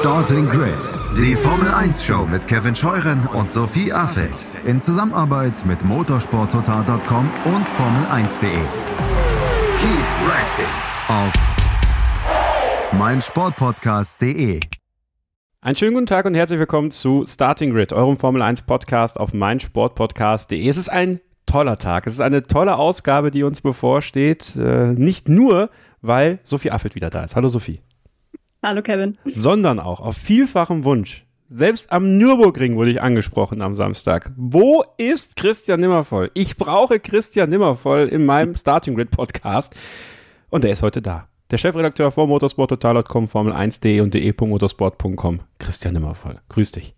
Starting Grid, die Formel 1 Show mit Kevin Scheuren und Sophie Affeld in Zusammenarbeit mit motorsporttotal.com und Formel1.de. Keep racing auf meinsportpodcast.de. Einen schönen guten Tag und herzlich willkommen zu Starting Grid, eurem Formel 1 Podcast auf meinsportpodcast.de. Es ist ein toller Tag, es ist eine tolle Ausgabe, die uns bevorsteht. Äh, nicht nur, weil Sophie Affelt wieder da ist. Hallo Sophie. Hallo Kevin. Sondern auch auf vielfachem Wunsch. Selbst am Nürburgring wurde ich angesprochen am Samstag. Wo ist Christian Nimmervoll? Ich brauche Christian Nimmervoll in meinem Starting Grid Podcast. Und er ist heute da. Der Chefredakteur von motorsporttotal.com, Formel1.de und de.motorsport.com, Christian Nimmervoll. Grüß dich.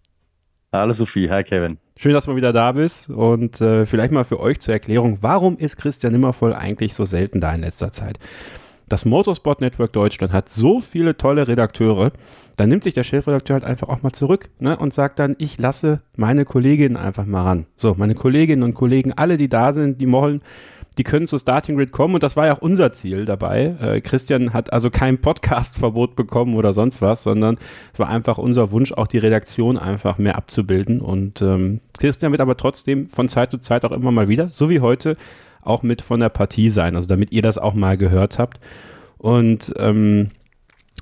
Hallo Sophie, hi Kevin. Schön, dass du mal wieder da bist und äh, vielleicht mal für euch zur Erklärung, warum ist Christian Nimmervoll eigentlich so selten da in letzter Zeit? Das Motorsport Network Deutschland hat so viele tolle Redakteure, dann nimmt sich der Chefredakteur halt einfach auch mal zurück ne, und sagt dann, ich lasse meine Kolleginnen einfach mal ran. So, meine Kolleginnen und Kollegen, alle, die da sind, die wollen, die können zu Starting Grid kommen und das war ja auch unser Ziel dabei. Äh, Christian hat also kein Podcast-Verbot bekommen oder sonst was, sondern es war einfach unser Wunsch, auch die Redaktion einfach mehr abzubilden. Und ähm, Christian wird aber trotzdem von Zeit zu Zeit auch immer mal wieder, so wie heute, auch mit von der Partie sein, also damit ihr das auch mal gehört habt. Und ähm,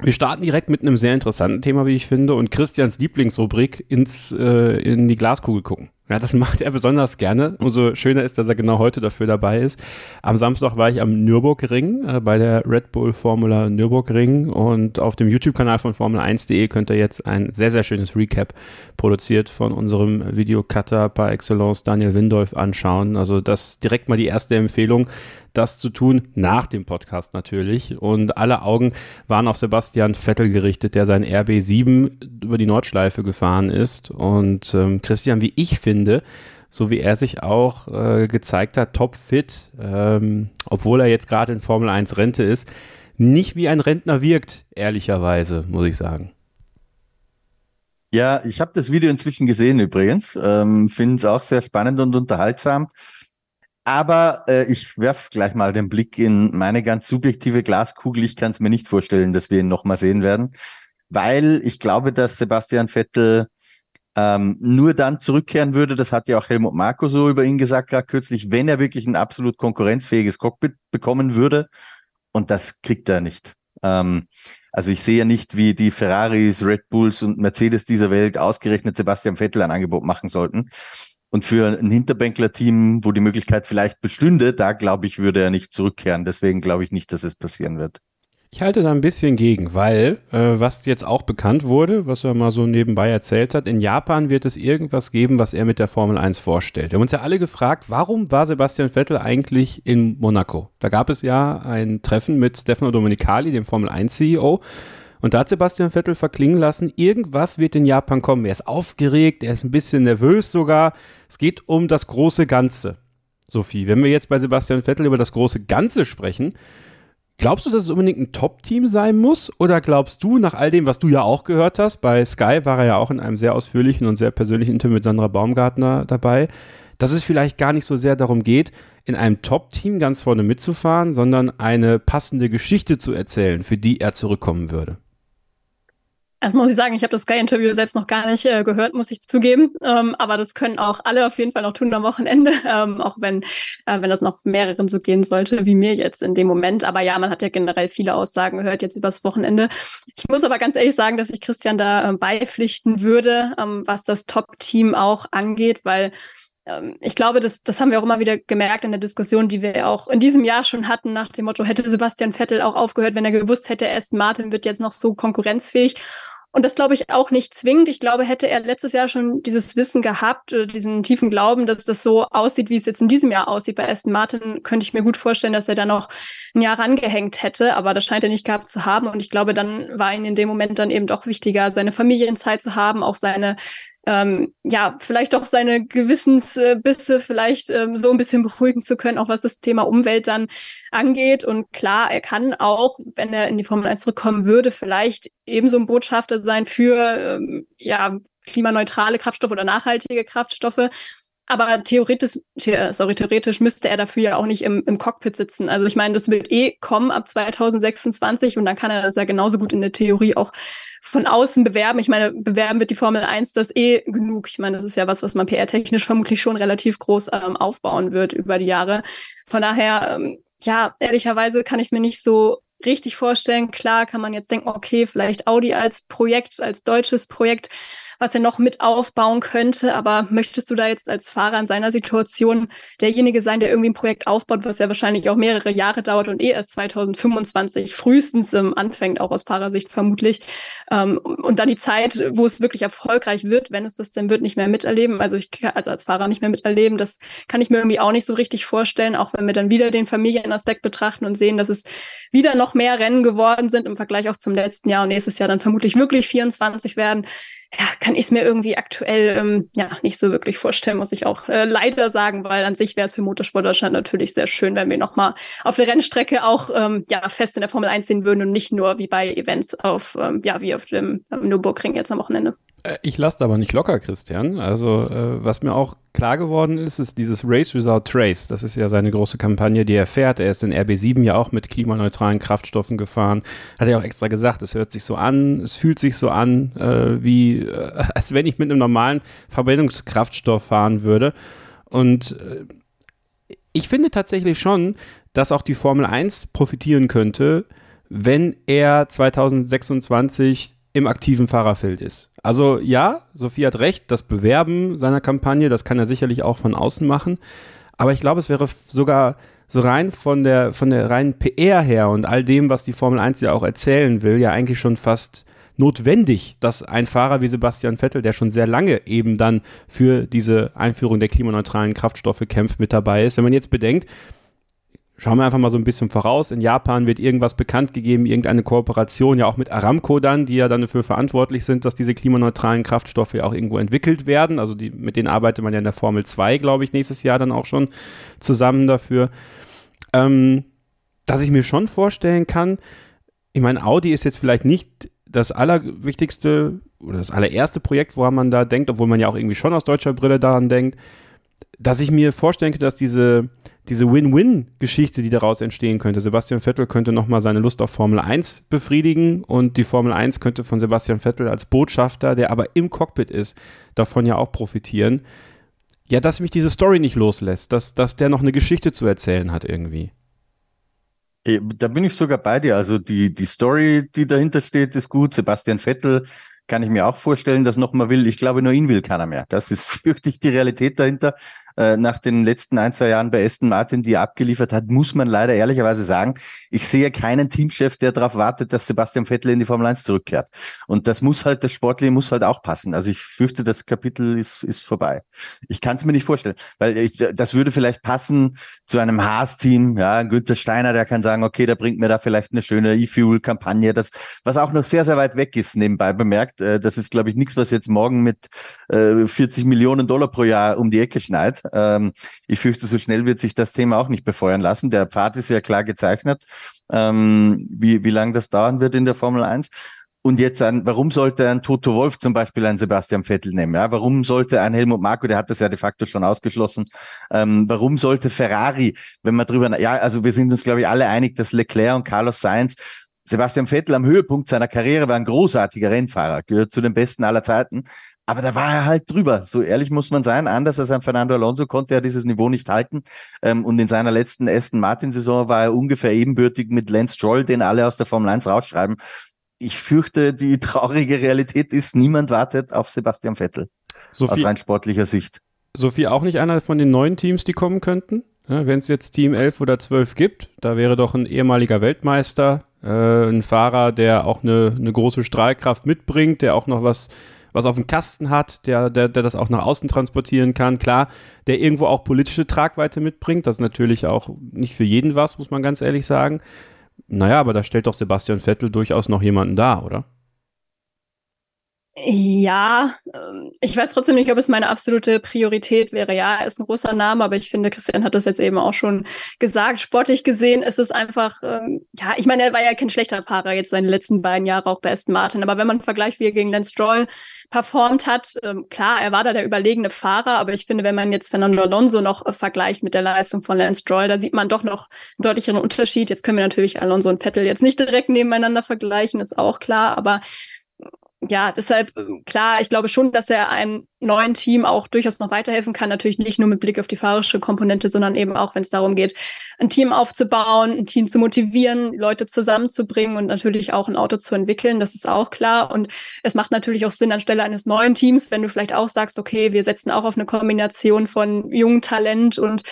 wir starten direkt mit einem sehr interessanten Thema, wie ich finde, und Christians Lieblingsrubrik ins, äh, in die Glaskugel gucken. Ja, das macht er besonders gerne. Umso schöner ist, dass er genau heute dafür dabei ist. Am Samstag war ich am Nürburgring äh, bei der Red Bull Formula Nürburgring und auf dem YouTube-Kanal von Formel1.de könnt ihr jetzt ein sehr, sehr schönes Recap produziert von unserem Videocutter par excellence Daniel Windolf anschauen. Also das direkt mal die erste Empfehlung das zu tun, nach dem Podcast natürlich. Und alle Augen waren auf Sebastian Vettel gerichtet, der sein RB7 über die Nordschleife gefahren ist. Und ähm, Christian, wie ich finde, so wie er sich auch äh, gezeigt hat, topfit, ähm, obwohl er jetzt gerade in Formel 1 Rente ist, nicht wie ein Rentner wirkt, ehrlicherweise, muss ich sagen. Ja, ich habe das Video inzwischen gesehen übrigens. Ähm, Finde es auch sehr spannend und unterhaltsam. Aber äh, ich werf gleich mal den Blick in meine ganz subjektive Glaskugel. Ich kann es mir nicht vorstellen, dass wir ihn nochmal sehen werden, weil ich glaube, dass Sebastian Vettel ähm, nur dann zurückkehren würde, das hat ja auch Helmut Marko so über ihn gesagt, gerade kürzlich, wenn er wirklich ein absolut konkurrenzfähiges Cockpit bekommen würde. Und das kriegt er nicht. Ähm, also ich sehe ja nicht, wie die Ferraris, Red Bulls und Mercedes dieser Welt ausgerechnet Sebastian Vettel ein Angebot machen sollten. Und für ein Hinterbänkler-Team, wo die Möglichkeit vielleicht bestünde, da glaube ich, würde er nicht zurückkehren. Deswegen glaube ich nicht, dass es passieren wird. Ich halte da ein bisschen gegen, weil, äh, was jetzt auch bekannt wurde, was er mal so nebenbei erzählt hat, in Japan wird es irgendwas geben, was er mit der Formel 1 vorstellt. Wir haben uns ja alle gefragt, warum war Sebastian Vettel eigentlich in Monaco? Da gab es ja ein Treffen mit Stefano Domenicali, dem Formel 1 CEO, und da hat Sebastian Vettel verklingen lassen, irgendwas wird in Japan kommen. Er ist aufgeregt, er ist ein bisschen nervös sogar. Es geht um das große Ganze. Sophie, wenn wir jetzt bei Sebastian Vettel über das große Ganze sprechen, glaubst du, dass es unbedingt ein Top-Team sein muss? Oder glaubst du, nach all dem, was du ja auch gehört hast, bei Sky war er ja auch in einem sehr ausführlichen und sehr persönlichen Interview mit Sandra Baumgartner dabei, dass es vielleicht gar nicht so sehr darum geht, in einem Top-Team ganz vorne mitzufahren, sondern eine passende Geschichte zu erzählen, für die er zurückkommen würde? Erstmal muss ich sagen, ich habe das Sky-Interview selbst noch gar nicht äh, gehört, muss ich zugeben. Ähm, aber das können auch alle auf jeden Fall noch tun am Wochenende, ähm, auch wenn, äh, wenn das noch mehreren so gehen sollte, wie mir jetzt in dem Moment. Aber ja, man hat ja generell viele Aussagen gehört jetzt übers Wochenende. Ich muss aber ganz ehrlich sagen, dass ich Christian da äh, beipflichten würde, ähm, was das Top-Team auch angeht, weil ähm, ich glaube, das, das haben wir auch immer wieder gemerkt in der Diskussion, die wir auch in diesem Jahr schon hatten, nach dem Motto, hätte Sebastian Vettel auch aufgehört, wenn er gewusst hätte, Aston Martin wird jetzt noch so konkurrenzfähig. Und das glaube ich auch nicht zwingend. Ich glaube, hätte er letztes Jahr schon dieses Wissen gehabt, diesen tiefen Glauben, dass das so aussieht, wie es jetzt in diesem Jahr aussieht bei Aston Martin, könnte ich mir gut vorstellen, dass er da noch ein Jahr rangehängt hätte. Aber das scheint er nicht gehabt zu haben. Und ich glaube, dann war ihm in dem Moment dann eben doch wichtiger, seine Familienzeit zu haben, auch seine ähm, ja, vielleicht auch seine Gewissensbisse vielleicht ähm, so ein bisschen beruhigen zu können, auch was das Thema Umwelt dann angeht. Und klar, er kann auch, wenn er in die Formel 1 zurückkommen würde, vielleicht ebenso ein Botschafter sein für ähm, ja, klimaneutrale Kraftstoffe oder nachhaltige Kraftstoffe. Aber theoretisch, sorry, theoretisch müsste er dafür ja auch nicht im, im Cockpit sitzen. Also ich meine, das wird eh kommen ab 2026 und dann kann er das ja genauso gut in der Theorie auch von außen bewerben. Ich meine, bewerben wird die Formel 1 das eh genug. Ich meine, das ist ja was, was man PR-technisch vermutlich schon relativ groß ähm, aufbauen wird über die Jahre. Von daher, ähm, ja, ehrlicherweise kann ich es mir nicht so richtig vorstellen. Klar kann man jetzt denken, okay, vielleicht Audi als Projekt, als deutsches Projekt was er noch mit aufbauen könnte. Aber möchtest du da jetzt als Fahrer in seiner Situation derjenige sein, der irgendwie ein Projekt aufbaut, was ja wahrscheinlich auch mehrere Jahre dauert und eh erst 2025 frühestens ähm, anfängt, auch aus Fahrersicht vermutlich. Ähm, und dann die Zeit, wo es wirklich erfolgreich wird, wenn es das denn wird, nicht mehr miterleben. Also ich kann also als Fahrer nicht mehr miterleben. Das kann ich mir irgendwie auch nicht so richtig vorstellen, auch wenn wir dann wieder den Familienaspekt betrachten und sehen, dass es wieder noch mehr Rennen geworden sind im Vergleich auch zum letzten Jahr und nächstes Jahr dann vermutlich wirklich 24 werden ja, kann ich es mir irgendwie aktuell ähm, ja nicht so wirklich vorstellen, muss ich auch äh, leider sagen, weil an sich wäre es für Motorsport Deutschland natürlich sehr schön, wenn wir nochmal auf der Rennstrecke auch ähm, ja fest in der Formel 1 sehen würden und nicht nur wie bei Events auf ähm, ja wie auf dem Nürburgring jetzt am Wochenende. Äh, ich lasse aber nicht locker, Christian. Also, äh, was mir auch klar geworden ist, ist dieses Race Without Trace. Das ist ja seine große Kampagne, die er fährt. Er ist in RB7 ja auch mit klimaneutralen Kraftstoffen gefahren. Hat er auch extra gesagt, es hört sich so an, es fühlt sich so an, äh, wie, äh, als wenn ich mit einem normalen Verbrennungskraftstoff fahren würde. Und äh, ich finde tatsächlich schon, dass auch die Formel 1 profitieren könnte, wenn er 2026 im aktiven Fahrerfeld ist. Also ja, Sophie hat recht, das Bewerben seiner Kampagne, das kann er sicherlich auch von außen machen. Aber ich glaube, es wäre sogar so rein von der, von der reinen PR her und all dem, was die Formel 1 ja auch erzählen will, ja eigentlich schon fast notwendig, dass ein Fahrer wie Sebastian Vettel, der schon sehr lange eben dann für diese Einführung der klimaneutralen Kraftstoffe kämpft, mit dabei ist. Wenn man jetzt bedenkt, Schauen wir einfach mal so ein bisschen voraus. In Japan wird irgendwas bekannt gegeben, irgendeine Kooperation, ja auch mit Aramco dann, die ja dann dafür verantwortlich sind, dass diese klimaneutralen Kraftstoffe ja auch irgendwo entwickelt werden. Also die, mit denen arbeitet man ja in der Formel 2, glaube ich, nächstes Jahr dann auch schon zusammen dafür. Ähm, dass ich mir schon vorstellen kann, ich meine, Audi ist jetzt vielleicht nicht das allerwichtigste oder das allererste Projekt, woran man da denkt, obwohl man ja auch irgendwie schon aus deutscher Brille daran denkt, dass ich mir vorstellen könnte, dass diese diese Win-Win-Geschichte, die daraus entstehen könnte. Sebastian Vettel könnte nochmal seine Lust auf Formel 1 befriedigen und die Formel 1 könnte von Sebastian Vettel als Botschafter, der aber im Cockpit ist, davon ja auch profitieren. Ja, dass mich diese Story nicht loslässt, dass, dass der noch eine Geschichte zu erzählen hat irgendwie. Da bin ich sogar bei dir. Also die, die Story, die dahinter steht, ist gut. Sebastian Vettel kann ich mir auch vorstellen, dass nochmal will. Ich glaube, nur ihn will keiner mehr. Das ist wirklich die Realität dahinter. Äh, nach den letzten ein, zwei Jahren bei Aston Martin, die er abgeliefert hat, muss man leider ehrlicherweise sagen, ich sehe keinen Teamchef, der darauf wartet, dass Sebastian Vettel in die Formel 1 zurückkehrt. Und das muss halt, das Sportliche muss halt auch passen. Also ich fürchte, das Kapitel ist, ist vorbei. Ich kann es mir nicht vorstellen, weil ich, das würde vielleicht passen zu einem Haas-Team, ja, Günther Steiner, der kann sagen, okay, der bringt mir da vielleicht eine schöne E-Fuel-Kampagne, das, was auch noch sehr, sehr weit weg ist, nebenbei bemerkt. Äh, das ist, glaube ich, nichts, was jetzt morgen mit 40 äh, Millionen Dollar pro Jahr um die Ecke schneit. Ähm, ich fürchte, so schnell wird sich das Thema auch nicht befeuern lassen. Der Pfad ist ja klar gezeichnet, ähm, wie, wie lange das dauern wird in der Formel 1. Und jetzt ein, warum sollte ein Toto Wolf zum Beispiel einen Sebastian Vettel nehmen? Ja, warum sollte ein Helmut Marko, der hat das ja de facto schon ausgeschlossen, ähm, warum sollte Ferrari, wenn man drüber, ja, also wir sind uns, glaube ich, alle einig, dass Leclerc und Carlos Sainz Sebastian Vettel am Höhepunkt seiner Karriere war ein großartiger Rennfahrer, gehört zu den besten aller Zeiten. Aber da war er halt drüber. So ehrlich muss man sein. Anders als ein Fernando Alonso konnte er dieses Niveau nicht halten. Ähm, und in seiner letzten Aston Martin-Saison war er ungefähr ebenbürtig mit Lance Stroll, den alle aus der Formel 1 rausschreiben. Ich fürchte, die traurige Realität ist, niemand wartet auf Sebastian Vettel. Sophie, aus rein sportlicher Sicht. Sophie auch nicht einer von den neuen Teams, die kommen könnten? Wenn es jetzt Team 11 oder 12 gibt, da wäre doch ein ehemaliger Weltmeister, äh, ein Fahrer, der auch eine, eine große Strahlkraft mitbringt, der auch noch was was auf dem Kasten hat, der, der, der das auch nach außen transportieren kann. Klar, der irgendwo auch politische Tragweite mitbringt. Das ist natürlich auch nicht für jeden was, muss man ganz ehrlich sagen. Naja, aber da stellt doch Sebastian Vettel durchaus noch jemanden dar, oder? Ja, ähm, ich weiß trotzdem nicht, ob es meine absolute Priorität wäre. Ja, er ist ein großer Name, aber ich finde, Christian hat das jetzt eben auch schon gesagt. Sportlich gesehen ist es einfach, ähm, ja, ich meine, er war ja kein schlechter Fahrer jetzt seine letzten beiden Jahre auch bei Aston Martin. Aber wenn man vergleicht, wie er gegen Lance Stroll performt hat, ähm, klar, er war da der überlegene Fahrer, aber ich finde, wenn man jetzt Fernando Alonso noch äh, vergleicht mit der Leistung von Lance Stroll, da sieht man doch noch einen deutlicheren Unterschied. Jetzt können wir natürlich Alonso und Vettel jetzt nicht direkt nebeneinander vergleichen, ist auch klar, aber ja, deshalb, ähm, klar, ich glaube schon, dass er einem neuen Team auch durchaus noch weiterhelfen kann. Natürlich nicht nur mit Blick auf die fahrerische Komponente, sondern eben auch, wenn es darum geht, ein Team aufzubauen, ein Team zu motivieren, Leute zusammenzubringen und natürlich auch ein Auto zu entwickeln. Das ist auch klar. Und es macht natürlich auch Sinn anstelle eines neuen Teams, wenn du vielleicht auch sagst, okay, wir setzen auch auf eine Kombination von jungem Talent und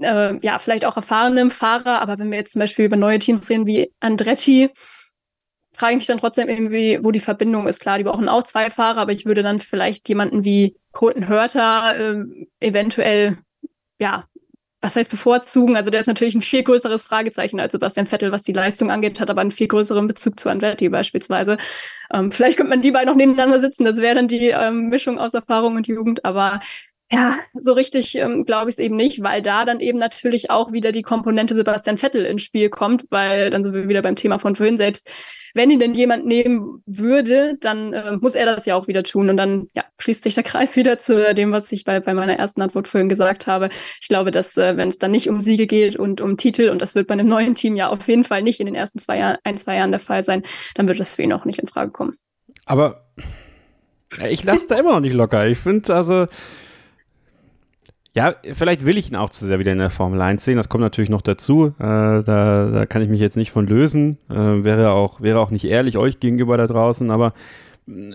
äh, ja, vielleicht auch erfahrenem Fahrer. Aber wenn wir jetzt zum Beispiel über neue Teams reden wie Andretti, frage ich mich dann trotzdem irgendwie, wo die Verbindung ist. Klar, die brauchen auch zwei Fahrer, aber ich würde dann vielleicht jemanden wie Colton Hörter äh, eventuell, ja, was heißt bevorzugen? Also der ist natürlich ein viel größeres Fragezeichen als Sebastian Vettel, was die Leistung angeht, hat aber einen viel größeren Bezug zu Andretti beispielsweise. Ähm, vielleicht könnte man die beiden noch nebeneinander sitzen, das wäre dann die ähm, Mischung aus Erfahrung und Jugend, aber ja, so richtig ähm, glaube ich es eben nicht, weil da dann eben natürlich auch wieder die Komponente Sebastian Vettel ins Spiel kommt, weil dann sind wir wieder beim Thema von vorhin selbst. Wenn ihn denn jemand nehmen würde, dann äh, muss er das ja auch wieder tun und dann ja, schließt sich der Kreis wieder zu dem, was ich bei, bei meiner ersten Antwort vorhin gesagt habe. Ich glaube, dass äh, wenn es dann nicht um Siege geht und um Titel und das wird bei einem neuen Team ja auf jeden Fall nicht in den ersten zwei Jahren, ein, zwei Jahren der Fall sein, dann wird das für ihn auch nicht in Frage kommen. Aber ich lasse da immer noch nicht locker. Ich finde also ja, vielleicht will ich ihn auch zu sehr wieder in der Formel 1 sehen. Das kommt natürlich noch dazu. Äh, da, da kann ich mich jetzt nicht von lösen. Äh, wäre auch, wäre auch nicht ehrlich euch gegenüber da draußen, aber äh,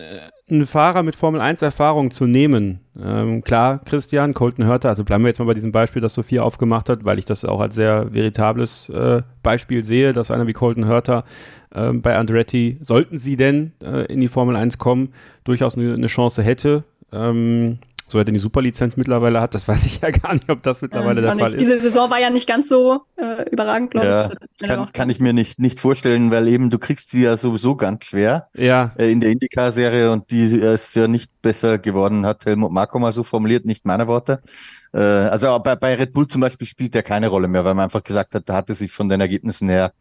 einen Fahrer mit Formel 1 Erfahrung zu nehmen. Ähm, klar, Christian, Colton Hörter, also bleiben wir jetzt mal bei diesem Beispiel, das Sophia aufgemacht hat, weil ich das auch als sehr veritables äh, Beispiel sehe, dass einer wie Colton Hörter äh, bei Andretti, sollten sie denn äh, in die Formel 1 kommen, durchaus eine, eine Chance hätte. Ähm, so er denn die Superlizenz mittlerweile hat, das weiß ich ja gar nicht, ob das mittlerweile ähm, der Fall ist. Diese Saison war ja nicht ganz so äh, überragend, glaube ja, ich. Kann, kann ich mir nicht, nicht vorstellen, weil eben du kriegst sie ja sowieso ganz schwer ja. Äh, in der IndyCar-Serie und die ist ja nicht besser geworden, hat Helmut Marko mal so formuliert, nicht meine Worte. Äh, also bei, bei Red Bull zum Beispiel spielt der keine Rolle mehr, weil man einfach gesagt hat, da hatte sich von den Ergebnissen her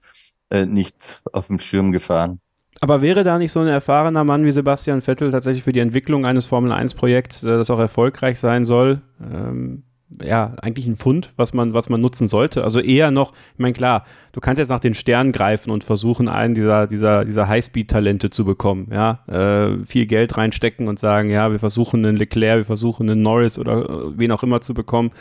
äh, nicht auf dem Schirm gefahren. Aber wäre da nicht so ein erfahrener Mann wie Sebastian Vettel tatsächlich für die Entwicklung eines Formel-1-Projekts, äh, das auch erfolgreich sein soll, ähm, ja, eigentlich ein Fund, was man, was man nutzen sollte. Also eher noch, ich meine, klar, du kannst jetzt nach den Sternen greifen und versuchen, einen dieser, dieser, dieser Highspeed-Talente zu bekommen, ja, äh, viel Geld reinstecken und sagen, ja, wir versuchen einen Leclerc, wir versuchen einen Norris oder äh, wen auch immer zu bekommen.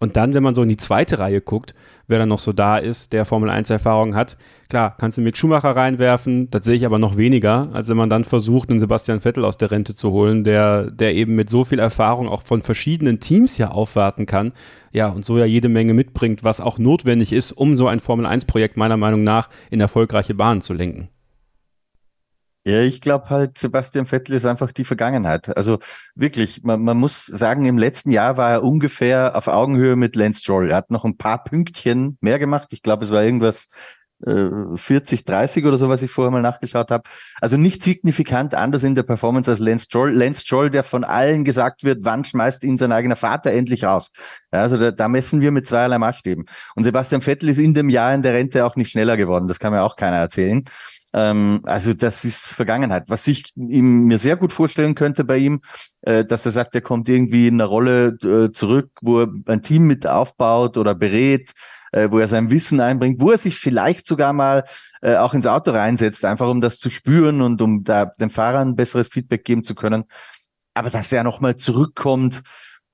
Und dann, wenn man so in die zweite Reihe guckt, wer dann noch so da ist, der Formel 1 Erfahrung hat, klar, kannst du mit Schumacher reinwerfen, das sehe ich aber noch weniger, als wenn man dann versucht, einen Sebastian Vettel aus der Rente zu holen, der, der eben mit so viel Erfahrung auch von verschiedenen Teams ja aufwarten kann, ja, und so ja jede Menge mitbringt, was auch notwendig ist, um so ein Formel 1 Projekt meiner Meinung nach in erfolgreiche Bahnen zu lenken. Ja, ich glaube halt, Sebastian Vettel ist einfach die Vergangenheit. Also wirklich, man, man muss sagen, im letzten Jahr war er ungefähr auf Augenhöhe mit Lance Stroll. Er hat noch ein paar Pünktchen mehr gemacht. Ich glaube, es war irgendwas äh, 40, 30 oder so, was ich vorher mal nachgeschaut habe. Also nicht signifikant anders in der Performance als Lance Stroll. Lance Stroll, der von allen gesagt wird, wann schmeißt ihn sein eigener Vater endlich raus. Ja, also da, da messen wir mit zweierlei Maßstäben. Und Sebastian Vettel ist in dem Jahr in der Rente auch nicht schneller geworden. Das kann mir auch keiner erzählen. Ähm, also das ist Vergangenheit. Was ich ihm mir sehr gut vorstellen könnte bei ihm, äh, dass er sagt, er kommt irgendwie in eine Rolle äh, zurück, wo er ein Team mit aufbaut oder berät, äh, wo er sein Wissen einbringt, wo er sich vielleicht sogar mal äh, auch ins Auto reinsetzt, einfach um das zu spüren und um da den Fahrern besseres Feedback geben zu können. Aber dass er nochmal zurückkommt,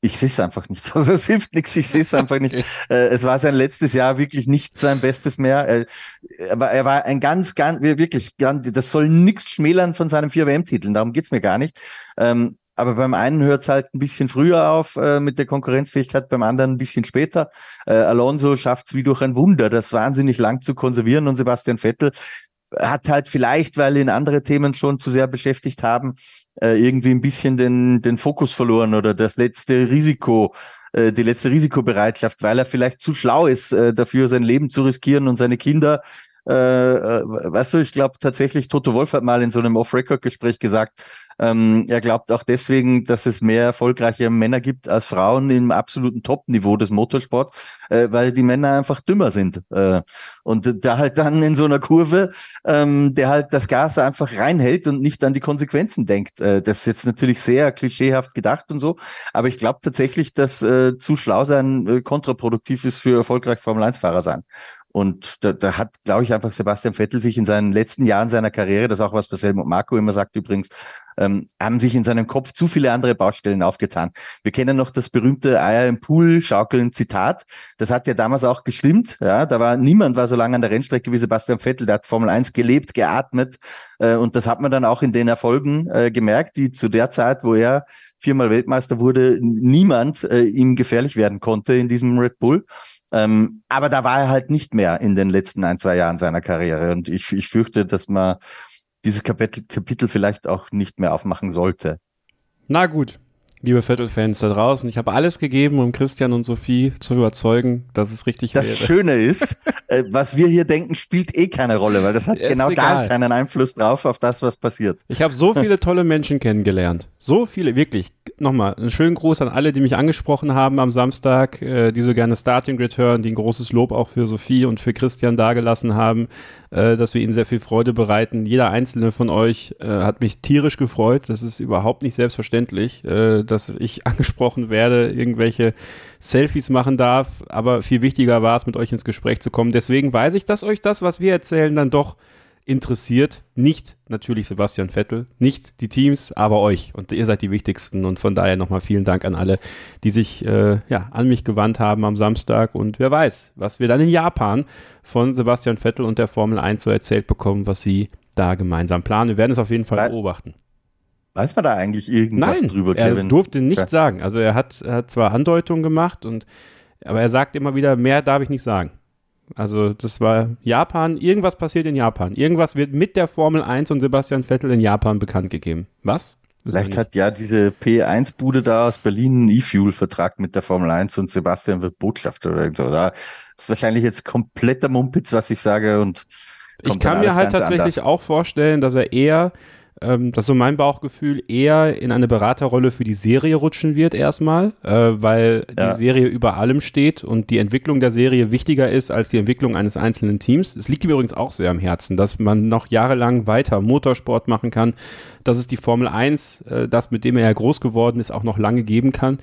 ich sehe es einfach nicht. Also es hilft nichts, ich sehe es einfach nicht. Äh, es war sein letztes Jahr wirklich nicht sein Bestes mehr. Er, er, war, er war ein ganz, ganz, wirklich, ganz, das soll nichts schmälern von seinen vier WM-Titeln, darum geht's mir gar nicht. Ähm, aber beim einen hört es halt ein bisschen früher auf äh, mit der Konkurrenzfähigkeit, beim anderen ein bisschen später. Äh, Alonso schafft es wie durch ein Wunder, das wahnsinnig lang zu konservieren und Sebastian Vettel hat halt vielleicht, weil ihn andere Themen schon zu sehr beschäftigt haben, äh, irgendwie ein bisschen den, den Fokus verloren oder das letzte Risiko, äh, die letzte Risikobereitschaft, weil er vielleicht zu schlau ist, äh, dafür sein Leben zu riskieren und seine Kinder. Äh, weißt du, ich glaube tatsächlich, Toto Wolf hat mal in so einem Off-Record-Gespräch gesagt, ähm, er glaubt auch deswegen, dass es mehr erfolgreiche Männer gibt als Frauen im absoluten Top-Niveau des Motorsports, äh, weil die Männer einfach dümmer sind. Äh, und da halt dann in so einer Kurve, ähm, der halt das Gas einfach reinhält und nicht an die Konsequenzen denkt. Äh, das ist jetzt natürlich sehr klischeehaft gedacht und so, aber ich glaube tatsächlich, dass äh, zu schlau sein äh, kontraproduktiv ist für erfolgreich Formel-1-Fahrer sein. Und da, da hat, glaube ich, einfach Sebastian Vettel sich in seinen letzten Jahren seiner Karriere, das ist auch was was Helmut Marco immer sagt übrigens, ähm, haben sich in seinem Kopf zu viele andere Baustellen aufgetan. Wir kennen noch das berühmte Eier im Pool schaukeln Zitat. Das hat ja damals auch gestimmt. Ja, da war niemand war so lange an der Rennstrecke wie Sebastian Vettel. Der hat Formel 1 gelebt, geatmet. Äh, und das hat man dann auch in den Erfolgen äh, gemerkt, die zu der Zeit, wo er viermal Weltmeister wurde, niemand äh, ihm gefährlich werden konnte in diesem Red Bull. Ähm, aber da war er halt nicht mehr in den letzten ein, zwei Jahren seiner Karriere. Und ich, ich fürchte, dass man dieses Kapitel, Kapitel vielleicht auch nicht mehr aufmachen sollte. Na gut, liebe Vettel-Fans da draußen, ich habe alles gegeben, um Christian und Sophie zu überzeugen, dass es richtig das wäre. Das Schöne ist, äh, was wir hier denken, spielt eh keine Rolle, weil das hat ist genau egal. gar keinen Einfluss drauf auf das, was passiert. Ich habe so viele tolle Menschen kennengelernt. So viele, wirklich. Nochmal, einen schönen Gruß an alle, die mich angesprochen haben am Samstag, äh, die so gerne Starting Grid hören, die ein großes Lob auch für Sophie und für Christian dagelassen haben, äh, dass wir ihnen sehr viel Freude bereiten. Jeder einzelne von euch äh, hat mich tierisch gefreut. Das ist überhaupt nicht selbstverständlich, äh, dass ich angesprochen werde, irgendwelche Selfies machen darf. Aber viel wichtiger war es, mit euch ins Gespräch zu kommen. Deswegen weiß ich, dass euch das, was wir erzählen, dann doch interessiert. Nicht natürlich Sebastian Vettel, nicht die Teams, aber euch. Und ihr seid die wichtigsten. Und von daher nochmal vielen Dank an alle, die sich äh, ja, an mich gewandt haben am Samstag. Und wer weiß, was wir dann in Japan von Sebastian Vettel und der Formel 1 so erzählt bekommen, was sie da gemeinsam planen. Wir werden es auf jeden Fall beobachten. Weiß man da eigentlich irgendwas Nein, drüber, Kevin? Er durfte nichts ja. sagen. Also er hat, er hat zwar Andeutungen gemacht und aber er sagt immer wieder, mehr darf ich nicht sagen. Also das war Japan, irgendwas passiert in Japan. Irgendwas wird mit der Formel 1 und Sebastian Vettel in Japan bekannt gegeben. Was? Vielleicht hat ja diese P1-Bude da aus Berlin einen E-Fuel-Vertrag mit der Formel 1 und Sebastian wird Botschafter oder so. Das ist wahrscheinlich jetzt kompletter Mumpitz, was ich sage und ich kann mir halt tatsächlich anders. auch vorstellen, dass er eher ähm, das ist so mein Bauchgefühl, eher in eine Beraterrolle für die Serie rutschen wird erstmal, äh, weil ja. die Serie über allem steht und die Entwicklung der Serie wichtiger ist als die Entwicklung eines einzelnen Teams. Es liegt ihm übrigens auch sehr am Herzen, dass man noch jahrelang weiter Motorsport machen kann, dass es die Formel 1, äh, das mit dem er ja groß geworden ist, auch noch lange geben kann.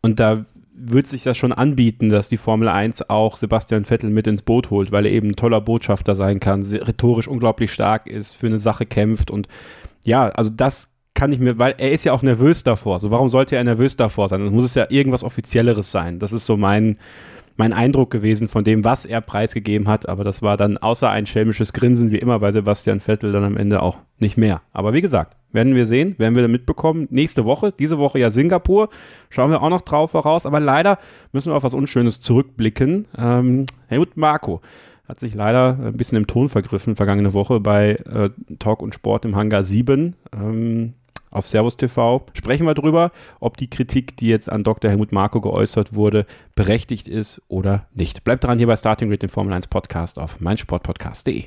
Und da wird sich das schon anbieten, dass die Formel 1 auch Sebastian Vettel mit ins Boot holt, weil er eben ein toller Botschafter sein kann, rhetorisch unglaublich stark ist, für eine Sache kämpft und ja, also das kann ich mir, weil er ist ja auch nervös davor. So, warum sollte er nervös davor sein? Dann muss es ja irgendwas Offizielleres sein. Das ist so mein, mein Eindruck gewesen von dem, was er preisgegeben hat. Aber das war dann außer ein schelmisches Grinsen, wie immer bei Sebastian Vettel, dann am Ende auch nicht mehr. Aber wie gesagt, werden wir sehen, werden wir mitbekommen. Nächste Woche, diese Woche ja Singapur, schauen wir auch noch drauf voraus. Aber leider müssen wir auf was Unschönes zurückblicken. Ähm, Helmut Marco hat sich leider ein bisschen im Ton vergriffen vergangene Woche bei äh, Talk und Sport im Hangar 7 ähm, auf Servus TV. Sprechen wir drüber, ob die Kritik, die jetzt an Dr. Helmut Marko geäußert wurde, berechtigt ist oder nicht. Bleibt dran hier bei Starting Grid, dem Formel 1 Podcast auf meinsportpodcast.de.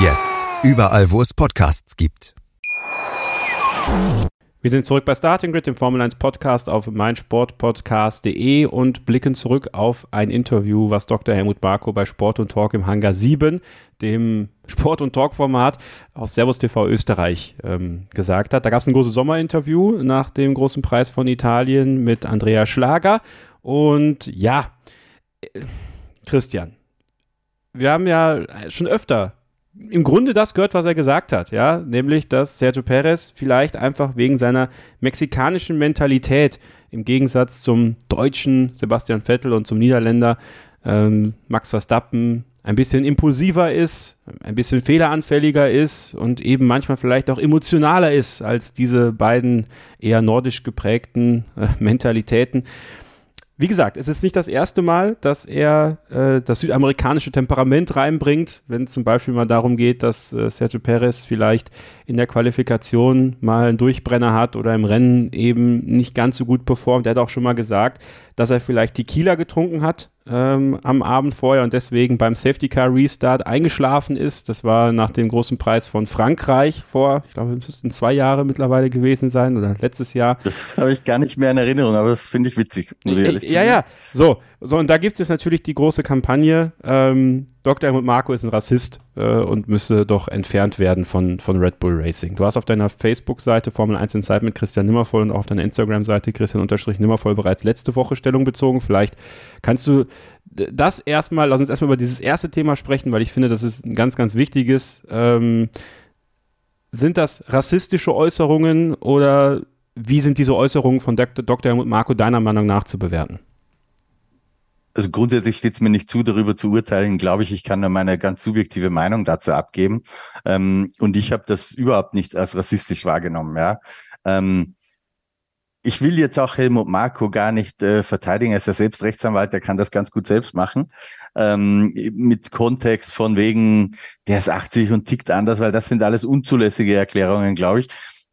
Jetzt. Überall, wo es Podcasts gibt. Wir sind zurück bei Starting Grid, dem Formel 1 Podcast auf meinsportpodcast.de und blicken zurück auf ein Interview, was Dr. Helmut Marko bei Sport und Talk im Hangar 7, dem Sport- und Talk-Format auf Servus TV Österreich, ähm, gesagt hat. Da gab es ein großes Sommerinterview nach dem großen Preis von Italien mit Andrea Schlager. Und ja, äh, Christian, wir haben ja schon öfter im Grunde das gehört, was er gesagt hat, ja, nämlich, dass Sergio Perez vielleicht einfach wegen seiner mexikanischen Mentalität im Gegensatz zum deutschen Sebastian Vettel und zum Niederländer ähm, Max Verstappen ein bisschen impulsiver ist, ein bisschen fehleranfälliger ist und eben manchmal vielleicht auch emotionaler ist als diese beiden eher nordisch geprägten äh, Mentalitäten wie gesagt, es ist nicht das erste Mal, dass er äh, das südamerikanische Temperament reinbringt, wenn es zum Beispiel mal darum geht, dass äh, Sergio Perez vielleicht in der Qualifikation mal einen Durchbrenner hat oder im Rennen eben nicht ganz so gut performt. Er hat auch schon mal gesagt, dass er vielleicht Tequila getrunken hat ähm, am Abend vorher und deswegen beim Safety Car Restart eingeschlafen ist. Das war nach dem großen Preis von Frankreich vor, ich glaube, es müssten zwei Jahre mittlerweile gewesen sein oder letztes Jahr. Das habe ich gar nicht mehr in Erinnerung, aber das finde ich witzig. Muss ich ehrlich ja, ja. So, so, und da gibt es jetzt natürlich die große Kampagne. Ähm, Dr. Helmut Marko ist ein Rassist äh, und müsste doch entfernt werden von, von Red Bull Racing. Du hast auf deiner Facebook-Seite Formel 1 in Zeit mit Christian Nimmervoll und auch auf deiner Instagram-Seite Christian-Nimmervoll bereits letzte Woche Stellung bezogen. Vielleicht kannst du das erstmal, lass uns erstmal über dieses erste Thema sprechen, weil ich finde, das ist ein ganz, ganz wichtiges. Ähm, sind das rassistische Äußerungen oder wie sind diese Äußerungen von Dr. Helmut Marko deiner Meinung nach zu bewerten? Also grundsätzlich steht es mir nicht zu, darüber zu urteilen. Glaube ich, ich kann nur meine ganz subjektive Meinung dazu abgeben. Ähm, und ich habe das überhaupt nicht als rassistisch wahrgenommen. Ja. Ähm, ich will jetzt auch Helmut Marko gar nicht äh, verteidigen. Er ist ja selbst Rechtsanwalt, der kann das ganz gut selbst machen. Ähm, mit Kontext von wegen, der ist 80 und tickt anders, weil das sind alles unzulässige Erklärungen, glaube ich.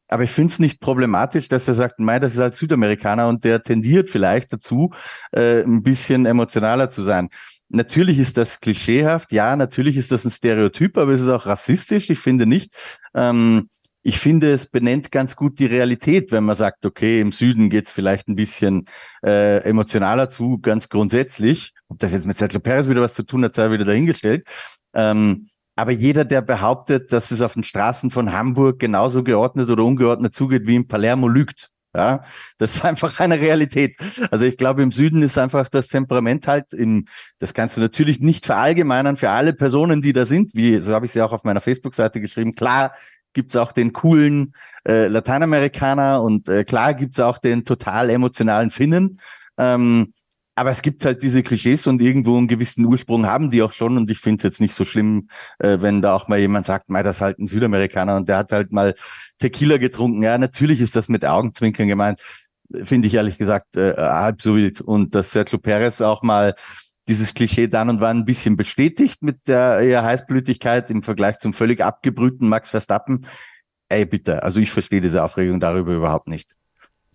Aber ich finde es nicht problematisch, dass er sagt, mei, das ist als Südamerikaner und der tendiert vielleicht dazu, äh, ein bisschen emotionaler zu sein. Natürlich ist das klischeehaft, ja, natürlich ist das ein Stereotyp, aber es ist auch rassistisch. Ich finde nicht. Ähm, ich finde, es benennt ganz gut die Realität, wenn man sagt, okay, im Süden geht's vielleicht ein bisschen äh, emotionaler zu, ganz grundsätzlich. Ob das jetzt mit Sergio Perez wieder was zu tun hat, sei wieder dahingestellt. Ähm, aber jeder, der behauptet, dass es auf den Straßen von Hamburg genauso geordnet oder ungeordnet zugeht wie in Palermo, lügt. Ja, das ist einfach eine Realität. Also ich glaube, im Süden ist einfach das Temperament halt im, das kannst du natürlich nicht verallgemeinern für alle Personen, die da sind, wie, so habe ich sie auch auf meiner Facebook-Seite geschrieben. Klar gibt's auch den coolen äh, Lateinamerikaner und äh, klar gibt's auch den total emotionalen Finnen. Ähm, aber es gibt halt diese Klischees und irgendwo einen gewissen Ursprung haben die auch schon. Und ich finde es jetzt nicht so schlimm, äh, wenn da auch mal jemand sagt, mei, das ist halt ein Südamerikaner und der hat halt mal Tequila getrunken. Ja, natürlich ist das mit Augenzwinkern gemeint. Finde ich ehrlich gesagt äh, halb so wild. Und dass Sergio Perez auch mal dieses Klischee dann und wann ein bisschen bestätigt mit der eher Heißblütigkeit im Vergleich zum völlig abgebrühten Max Verstappen. Ey, bitte. Also ich verstehe diese Aufregung darüber überhaupt nicht.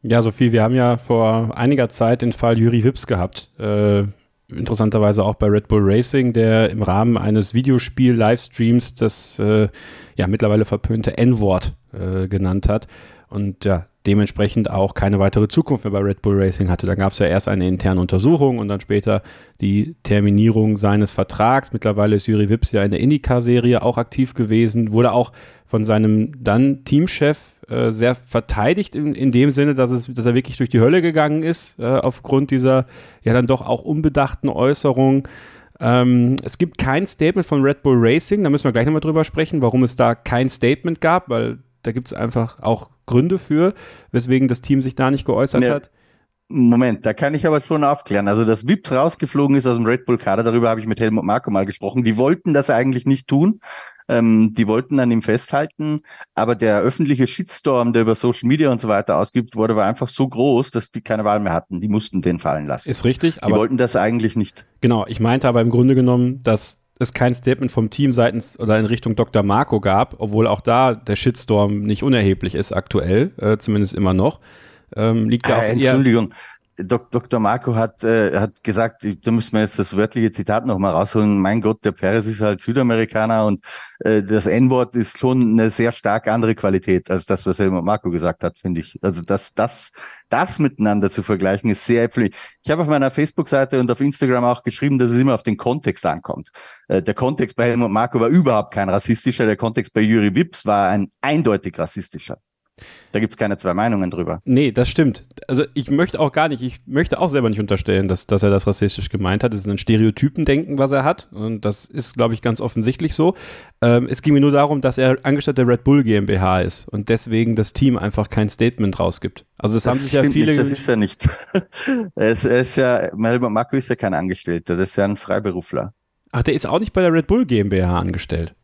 Ja, Sophie, wir haben ja vor einiger Zeit den Fall Juri Wips gehabt. Äh, interessanterweise auch bei Red Bull Racing, der im Rahmen eines Videospiel-Livestreams das äh, ja mittlerweile verpönte N-Wort äh, genannt hat. Und ja, dementsprechend auch keine weitere Zukunft mehr bei Red Bull Racing hatte. Da gab es ja erst eine interne Untersuchung und dann später die Terminierung seines Vertrags. Mittlerweile ist Juri Wips ja in der IndyCar-Serie auch aktiv gewesen, wurde auch von seinem dann Teamchef äh, sehr verteidigt in, in dem Sinne, dass, es, dass er wirklich durch die Hölle gegangen ist, äh, aufgrund dieser ja dann doch auch unbedachten Äußerung. Ähm, es gibt kein Statement von Red Bull Racing, da müssen wir gleich nochmal drüber sprechen, warum es da kein Statement gab, weil da gibt es einfach auch Gründe für, weswegen das Team sich da nicht geäußert nee. hat. Moment, da kann ich aber schon aufklären. Also, dass Vips rausgeflogen ist aus dem Red Bull Kader, darüber habe ich mit Helmut Marko mal gesprochen. Die wollten das eigentlich nicht tun. Ähm, die wollten an ihm festhalten, aber der öffentliche Shitstorm, der über Social Media und so weiter ausgibt wurde, war einfach so groß, dass die keine Wahl mehr hatten. Die mussten den fallen lassen. Ist richtig, aber. Die wollten das eigentlich nicht. Genau, ich meinte aber im Grunde genommen, dass es kein Statement vom Team seitens oder in Richtung Dr. Marco gab, obwohl auch da der Shitstorm nicht unerheblich ist aktuell, äh, zumindest immer noch. Ähm, liegt ah, auch Entschuldigung, Dr. Marco hat, äh, hat gesagt, da müssen wir jetzt das wörtliche Zitat nochmal rausholen. Mein Gott, der Perez ist halt Südamerikaner und äh, das N-Wort ist schon eine sehr stark andere Qualität als das, was Helmut Marco gesagt hat, finde ich. Also das, das, das miteinander zu vergleichen, ist sehr äpfelig. Ich habe auf meiner Facebook-Seite und auf Instagram auch geschrieben, dass es immer auf den Kontext ankommt. Äh, der Kontext bei Helmut Marco war überhaupt kein rassistischer, der Kontext bei Juri Wips war ein eindeutig rassistischer. Da gibt es keine zwei Meinungen drüber. Nee, das stimmt. Also ich möchte auch gar nicht, ich möchte auch selber nicht unterstellen, dass, dass er das rassistisch gemeint hat. Das ist ein Stereotypendenken, was er hat. Und das ist, glaube ich, ganz offensichtlich so. Ähm, es ging mir nur darum, dass er Angestellter Red Bull GmbH ist und deswegen das Team einfach kein Statement rausgibt. Also das, das haben sich ja viele. Nicht, das ist ja nicht. es, ist ja, Marco ist ja kein Angestellter, das ist ja ein Freiberufler. Ach, der ist auch nicht bei der Red Bull GmbH angestellt.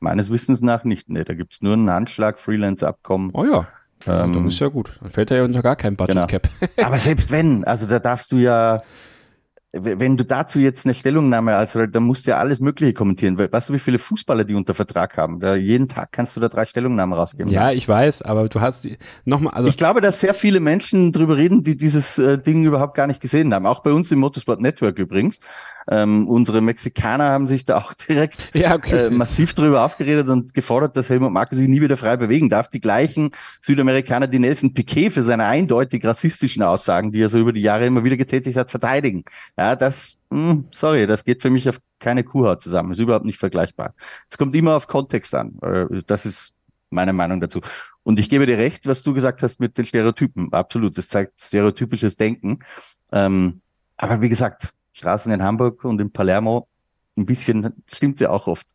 Meines Wissens nach nicht. Nee, da gibt es nur einen Handschlag, Freelance-Abkommen. Oh ja. Ähm, dann ist ja gut. Dann fällt er ja unter gar kein Budget genau. Cap. Aber selbst wenn, also da darfst du ja, wenn du dazu jetzt eine Stellungnahme, also da musst du ja alles Mögliche kommentieren. Weißt du, wie viele Fußballer die unter Vertrag haben? Da, jeden Tag kannst du da drei Stellungnahmen rausgeben. Ja, ich weiß, aber du hast die nochmal. Also ich glaube, dass sehr viele Menschen drüber reden, die dieses äh, Ding überhaupt gar nicht gesehen haben. Auch bei uns im Motorsport Network übrigens. Ähm, unsere Mexikaner haben sich da auch direkt ja, okay. äh, massiv drüber aufgeredet und gefordert, dass Helmut Marko sich nie wieder frei bewegen darf. Die gleichen Südamerikaner, die Nelson Piquet für seine eindeutig rassistischen Aussagen, die er so über die Jahre immer wieder getätigt hat, verteidigen. Ja, das, mh, hm, sorry, das geht für mich auf keine Kuhhaut zusammen. Ist überhaupt nicht vergleichbar. Es kommt immer auf Kontext an. Äh, das ist meine Meinung dazu. Und ich gebe dir recht, was du gesagt hast mit den Stereotypen. Absolut, das zeigt stereotypisches Denken. Ähm, aber wie gesagt, Straßen in Hamburg und in Palermo, ein bisschen stimmt ja auch oft.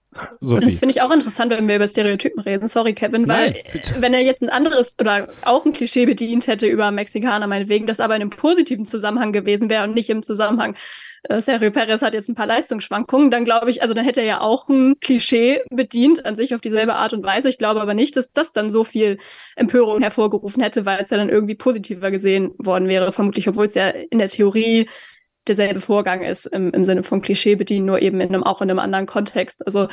Sophie. Das finde ich auch interessant, wenn wir über Stereotypen reden. Sorry, Kevin, weil Nein, wenn er jetzt ein anderes oder auch ein Klischee bedient hätte über Mexikaner, meinetwegen, das aber in einem positiven Zusammenhang gewesen wäre und nicht im Zusammenhang, äh, Sergio Perez hat jetzt ein paar Leistungsschwankungen, dann glaube ich, also dann hätte er ja auch ein Klischee bedient, an sich auf dieselbe Art und Weise. Ich glaube aber nicht, dass das dann so viel Empörung hervorgerufen hätte, weil es ja dann irgendwie positiver gesehen worden wäre, vermutlich, obwohl es ja in der Theorie derselbe Vorgang ist im, im Sinne von Klischee bedienen, nur eben in einem, auch in einem anderen Kontext. Also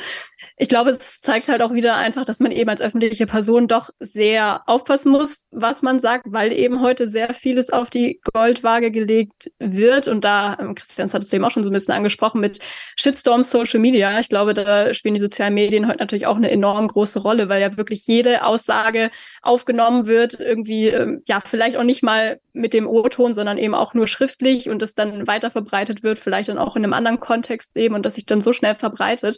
ich glaube, es zeigt halt auch wieder einfach, dass man eben als öffentliche Person doch sehr aufpassen muss, was man sagt, weil eben heute sehr vieles auf die Goldwaage gelegt wird. Und da, ähm, Christian, das hattest du eben auch schon so ein bisschen angesprochen mit Shitstorms, Social Media. Ich glaube, da spielen die sozialen Medien heute natürlich auch eine enorm große Rolle, weil ja wirklich jede Aussage aufgenommen wird, irgendwie, ähm, ja, vielleicht auch nicht mal mit dem O-Ton, sondern eben auch nur schriftlich und es dann weiter verbreitet wird, vielleicht dann auch in einem anderen Kontext eben und das sich dann so schnell verbreitet,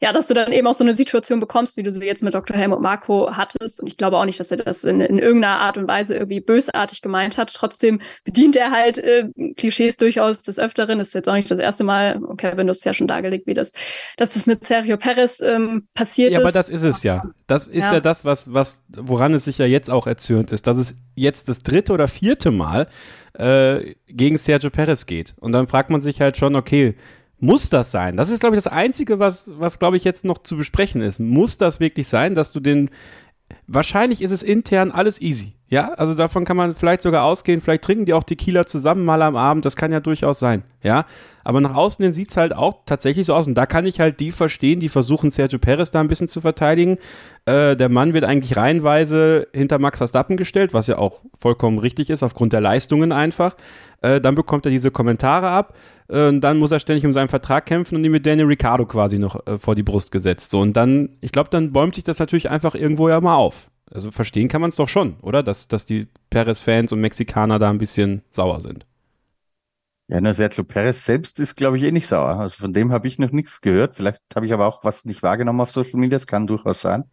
ja, dass du dann eben auch so eine Situation bekommst, wie du sie jetzt mit Dr. Helmut Marko hattest. Und ich glaube auch nicht, dass er das in, in irgendeiner Art und Weise irgendwie bösartig gemeint hat. Trotzdem bedient er halt äh, Klischees durchaus des Öfteren. Das ist jetzt auch nicht das erste Mal, okay, wenn du es ja schon dargelegt, wie das, dass das mit Sergio Perez ähm, passiert ja, ist. Ja, aber das ist es ja. Das ist ja, ja das, was, was, woran es sich ja jetzt auch erzürnt ist, dass es jetzt das dritte oder vierte Mal äh, gegen Sergio Perez geht. Und dann fragt man sich halt schon, okay, muss das sein? Das ist, glaube ich, das Einzige, was, was glaube ich, jetzt noch zu besprechen ist. Muss das wirklich sein, dass du den. Wahrscheinlich ist es intern alles easy. Ja, also davon kann man vielleicht sogar ausgehen. Vielleicht trinken die auch Tequila zusammen mal am Abend. Das kann ja durchaus sein. Ja, aber nach außen sieht es halt auch tatsächlich so aus. Und da kann ich halt die verstehen, die versuchen, Sergio Perez da ein bisschen zu verteidigen. Äh, der Mann wird eigentlich reihenweise hinter Max Verstappen gestellt, was ja auch vollkommen richtig ist, aufgrund der Leistungen einfach. Äh, dann bekommt er diese Kommentare ab. Äh, und dann muss er ständig um seinen Vertrag kämpfen und ihm mit Daniel Ricciardo quasi noch äh, vor die Brust gesetzt. So, und dann, ich glaube, dann bäumt sich das natürlich einfach irgendwo ja mal auf. Also verstehen kann man es doch schon, oder? Dass, dass die Perez-Fans und Mexikaner da ein bisschen sauer sind. Ja, nur Sergio Perez selbst ist, glaube ich, eh nicht sauer. Also von dem habe ich noch nichts gehört. Vielleicht habe ich aber auch was nicht wahrgenommen auf Social Media. Das kann durchaus sein.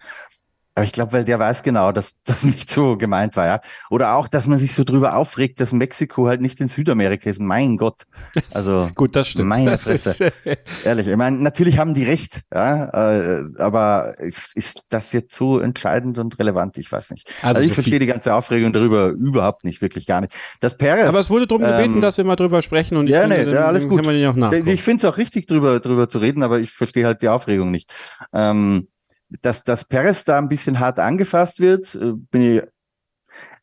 Aber ich glaube, weil der weiß genau, dass das nicht so gemeint war, ja. Oder auch, dass man sich so drüber aufregt, dass Mexiko halt nicht in Südamerika ist. Mein Gott. Also gut, das stimmt. Meine Fresse. Ist, Ehrlich. Ich meine, natürlich haben die recht, ja. Äh, aber ist das jetzt so entscheidend und relevant? Ich weiß nicht. Also, also ich verstehe die ganze Aufregung darüber überhaupt nicht, wirklich gar nicht. Das Perez. Aber es wurde darum gebeten, ähm, dass wir mal drüber sprechen und ich ja, finde, nee, ja, alles gut. Ich finde es auch richtig, drüber, drüber zu reden, aber ich verstehe halt die Aufregung nicht. Ähm, dass, dass Perez da ein bisschen hart angefasst wird, äh, bin ich,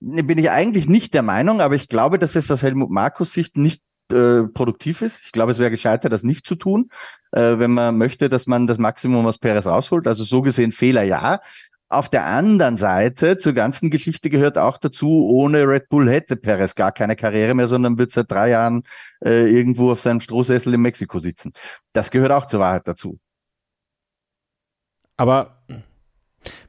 bin ich eigentlich nicht der Meinung, aber ich glaube, dass es aus Helmut Markus Sicht nicht äh, produktiv ist. Ich glaube, es wäre gescheiter, das nicht zu tun, äh, wenn man möchte, dass man das Maximum aus Perez rausholt. Also so gesehen Fehler ja. Auf der anderen Seite, zur ganzen Geschichte gehört auch dazu, ohne Red Bull hätte Perez gar keine Karriere mehr, sondern wird seit drei Jahren äh, irgendwo auf seinem Strohsessel in Mexiko sitzen. Das gehört auch zur Wahrheit dazu. Aber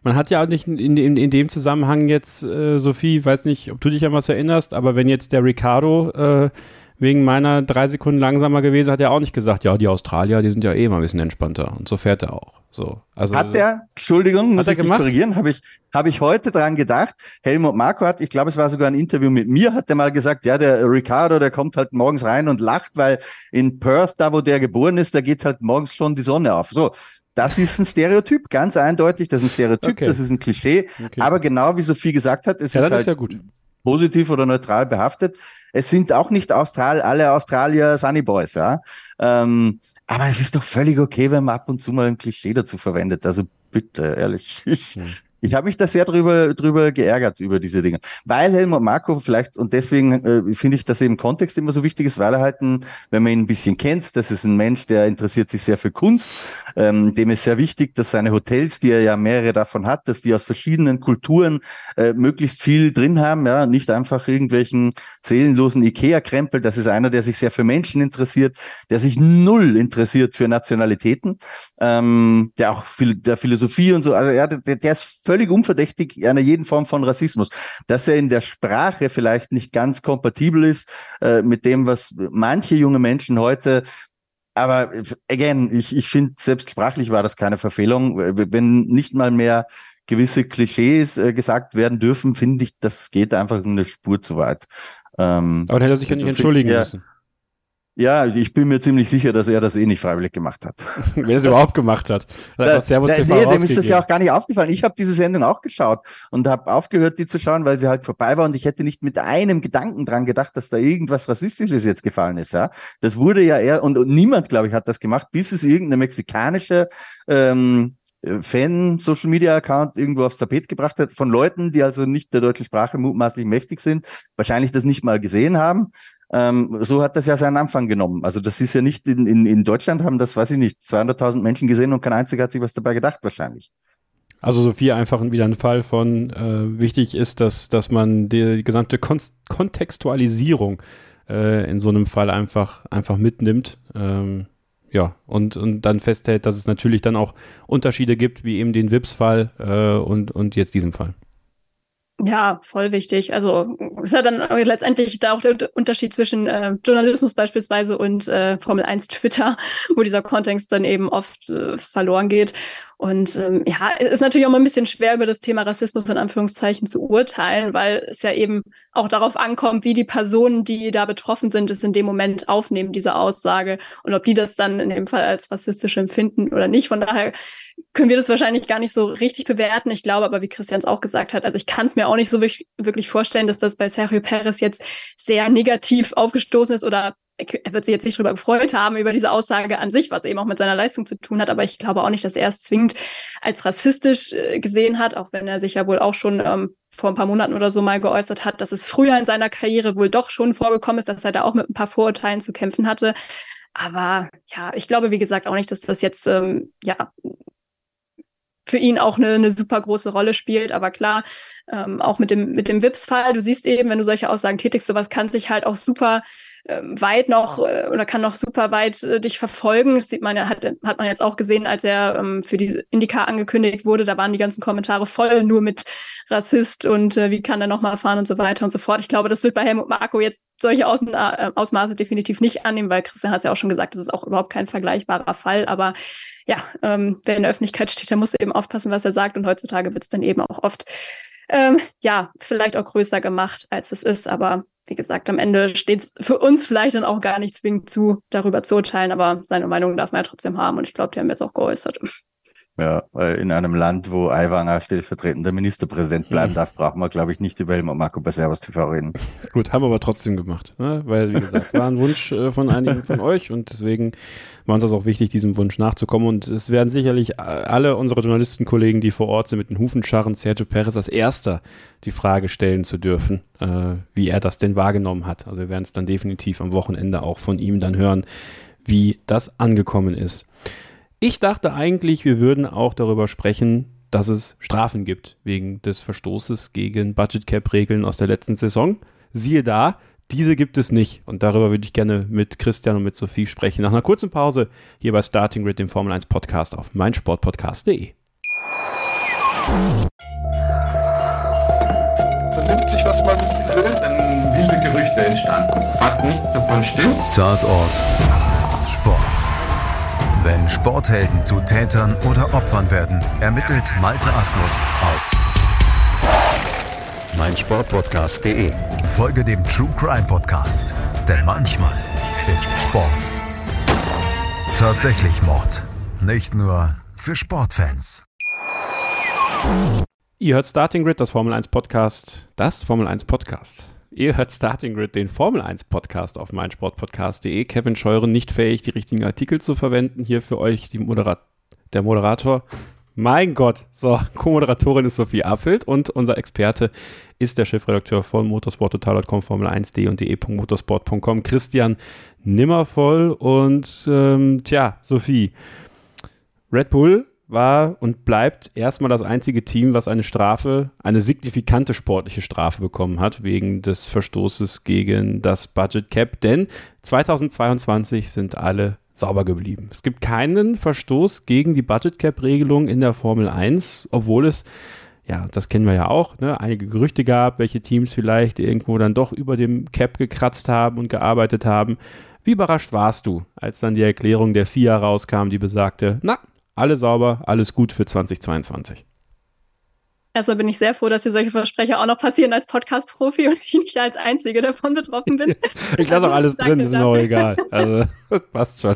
man hat ja auch nicht in, in, in dem Zusammenhang jetzt, äh, Sophie, weiß nicht, ob du dich an was erinnerst, aber wenn jetzt der Ricardo äh, wegen meiner drei Sekunden langsamer gewesen, hat er auch nicht gesagt, ja, die Australier, die sind ja eh immer ein bisschen entspannter. Und so fährt er auch. So, also, hat der, Entschuldigung, muss ich dich korrigieren, habe ich, hab ich heute dran gedacht. Helmut Marko hat, ich glaube, es war sogar ein Interview mit mir, hat er mal gesagt, ja, der Ricardo, der kommt halt morgens rein und lacht, weil in Perth, da wo der geboren ist, da geht halt morgens schon die Sonne auf. So, das ist ein Stereotyp, ganz eindeutig. Das ist ein Stereotyp, okay. das ist ein Klischee. Okay. Aber genau wie Sophie gesagt hat, es ja, ist, halt ist ja gut. positiv oder neutral behaftet. Es sind auch nicht Austral alle Australier Sunny Boys, ja. Ähm, aber es ist doch völlig okay, wenn man ab und zu mal ein Klischee dazu verwendet. Also bitte, ehrlich. Ich, hm. Ich habe mich da sehr drüber, drüber geärgert, über diese Dinge. Weil Helmut Marko vielleicht, und deswegen äh, finde ich, dass eben Kontext immer so wichtig ist, weil er halt, ein, wenn man ihn ein bisschen kennt, das ist ein Mensch, der interessiert sich sehr für Kunst. Ähm, dem ist sehr wichtig, dass seine Hotels, die er ja mehrere davon hat, dass die aus verschiedenen Kulturen äh, möglichst viel drin haben, ja, nicht einfach irgendwelchen seelenlosen Ikea-Krempel. Das ist einer, der sich sehr für Menschen interessiert, der sich null interessiert für Nationalitäten, ähm, der auch viel der Philosophie und so, also ja, der, der ist völlig unverdächtig einer jeden Form von Rassismus. Dass er in der Sprache vielleicht nicht ganz kompatibel ist äh, mit dem, was manche junge Menschen heute aber again, ich, ich finde, selbst sprachlich war das keine Verfehlung. Wenn nicht mal mehr gewisse Klischees äh, gesagt werden dürfen, finde ich, das geht einfach eine Spur zu weit. Ähm, aber dann hätte er sich ja nicht entschuldigen ja, müssen. Ja, ich bin mir ziemlich sicher, dass er das eh nicht freiwillig gemacht hat. Wer es überhaupt gemacht hat. Da, Servus da, nee, dem ist das ja auch gar nicht aufgefallen. Ich habe diese Sendung auch geschaut und habe aufgehört, die zu schauen, weil sie halt vorbei war und ich hätte nicht mit einem Gedanken dran gedacht, dass da irgendwas Rassistisches jetzt gefallen ist. Ja, Das wurde ja eher, und, und niemand, glaube ich, hat das gemacht, bis es irgendeine mexikanische ähm, Fan-Social-Media-Account irgendwo aufs Tapet gebracht hat, von Leuten, die also nicht der deutschen Sprache mutmaßlich mächtig sind, wahrscheinlich das nicht mal gesehen haben ähm, so hat das ja seinen Anfang genommen. Also das ist ja nicht in, in, in Deutschland haben das, weiß ich nicht, 200.000 Menschen gesehen und kein einziger hat sich was dabei gedacht wahrscheinlich. Also Sophie einfach wieder ein Fall von äh, wichtig ist, dass, dass man die, gesamte Kon Kontextualisierung äh, in so einem Fall einfach, einfach mitnimmt. Ähm, ja, und, und dann festhält, dass es natürlich dann auch Unterschiede gibt, wie eben den Wips-Fall äh, und, und jetzt diesem Fall. Ja, voll wichtig. Also ist ja dann letztendlich da auch der Unterschied zwischen äh, Journalismus beispielsweise und äh, Formel 1 Twitter, wo dieser Kontext dann eben oft äh, verloren geht. Und ähm, ja, es ist natürlich auch mal ein bisschen schwer, über das Thema Rassismus in Anführungszeichen zu urteilen, weil es ja eben auch darauf ankommt, wie die Personen, die da betroffen sind, es in dem Moment aufnehmen, diese Aussage, und ob die das dann in dem Fall als rassistisch empfinden oder nicht. Von daher können wir das wahrscheinlich gar nicht so richtig bewerten. Ich glaube aber, wie Christian es auch gesagt hat, also ich kann es mir auch nicht so wirklich vorstellen, dass das bei Sergio Perez jetzt sehr negativ aufgestoßen ist oder er wird sich jetzt nicht darüber gefreut haben, über diese Aussage an sich, was eben auch mit seiner Leistung zu tun hat. Aber ich glaube auch nicht, dass er es zwingend als rassistisch äh, gesehen hat, auch wenn er sich ja wohl auch schon ähm, vor ein paar Monaten oder so mal geäußert hat, dass es früher in seiner Karriere wohl doch schon vorgekommen ist, dass er da auch mit ein paar Vorurteilen zu kämpfen hatte. Aber ja, ich glaube, wie gesagt, auch nicht, dass das jetzt ähm, ja für ihn auch eine, eine super große Rolle spielt. Aber klar, ähm, auch mit dem, mit dem Wips-Fall, du siehst eben, wenn du solche Aussagen tätigst, sowas kann sich halt auch super weit noch äh, oder kann noch super weit äh, dich verfolgen. Das sieht man ja, hat, hat man jetzt auch gesehen, als er ähm, für die Indica angekündigt wurde. Da waren die ganzen Kommentare voll nur mit Rassist und äh, wie kann er nochmal fahren und so weiter und so fort. Ich glaube, das wird bei Helmut Marco jetzt solche Außen, äh, Ausmaße definitiv nicht annehmen, weil Christian hat es ja auch schon gesagt, das ist auch überhaupt kein vergleichbarer Fall. Aber ja, ähm, wer in der Öffentlichkeit steht, der muss eben aufpassen, was er sagt. Und heutzutage wird es dann eben auch oft ähm, ja, vielleicht auch größer gemacht, als es ist. Aber wie gesagt, am Ende steht es für uns vielleicht dann auch gar nicht zwingend zu, darüber zu urteilen, aber seine Meinung darf man ja trotzdem haben und ich glaube, die haben jetzt auch geäußert. Ja, in einem Land, wo Aiwanger stellvertretender Ministerpräsident bleiben darf, braucht man, glaube ich, nicht über Helmut Marco bei Servus TV reden. Gut, haben wir aber trotzdem gemacht, ne? weil, wie gesagt, war ein Wunsch äh, von einigen von euch und deswegen war uns das auch wichtig, diesem Wunsch nachzukommen und es werden sicherlich alle unsere Journalistenkollegen, die vor Ort sind, mit den Hufen scharren, Sergio Perez als Erster die Frage stellen zu dürfen, äh, wie er das denn wahrgenommen hat. Also wir werden es dann definitiv am Wochenende auch von ihm dann hören, wie das angekommen ist. Ich dachte eigentlich, wir würden auch darüber sprechen, dass es Strafen gibt wegen des Verstoßes gegen Budget Cap Regeln aus der letzten Saison. Siehe da, diese gibt es nicht. Und darüber würde ich gerne mit Christian und mit Sophie sprechen. Nach einer kurzen Pause hier bei Starting Grid, dem Formel 1 Podcast auf meinsportpodcast.de. Man nimmt sich, was man will, dann wilde Gerüchte entstanden. Fast nichts davon stimmt. Tatort. Sport. Wenn Sporthelden zu Tätern oder Opfern werden, ermittelt Malte Asmus auf meinsportpodcast.de. Folge dem True Crime Podcast, denn manchmal ist Sport tatsächlich Mord. Nicht nur für Sportfans. Ihr hört Starting Grid, das Formel 1 Podcast, das Formel 1 Podcast. Ihr hört Starting Grid, den Formel 1 Podcast auf meinsportpodcast.de. Kevin Scheuren nicht fähig, die richtigen Artikel zu verwenden. Hier für euch die Modera der Moderator Mein Gott. So, Co-Moderatorin ist Sophie Affelt und unser Experte ist der Chefredakteur von motorsporttotal.com, Formel1.de und de.motorsport.com, Christian Nimmervoll. Und ähm, tja, Sophie, Red Bull war und bleibt erstmal das einzige Team, was eine Strafe, eine signifikante sportliche Strafe bekommen hat, wegen des Verstoßes gegen das Budget Cap. Denn 2022 sind alle sauber geblieben. Es gibt keinen Verstoß gegen die Budget Cap Regelung in der Formel 1, obwohl es ja, das kennen wir ja auch, ne, einige Gerüchte gab, welche Teams vielleicht irgendwo dann doch über dem Cap gekratzt haben und gearbeitet haben. Wie überrascht warst du, als dann die Erklärung der FIA rauskam, die besagte, na, alles sauber, alles gut für 2022. Erstmal bin ich sehr froh, dass dir solche Versprecher auch noch passieren als Podcast-Profi und ich nicht als Einzige davon betroffen bin. ich lasse auch alles drin, ist mir auch egal. Also, das passt schon.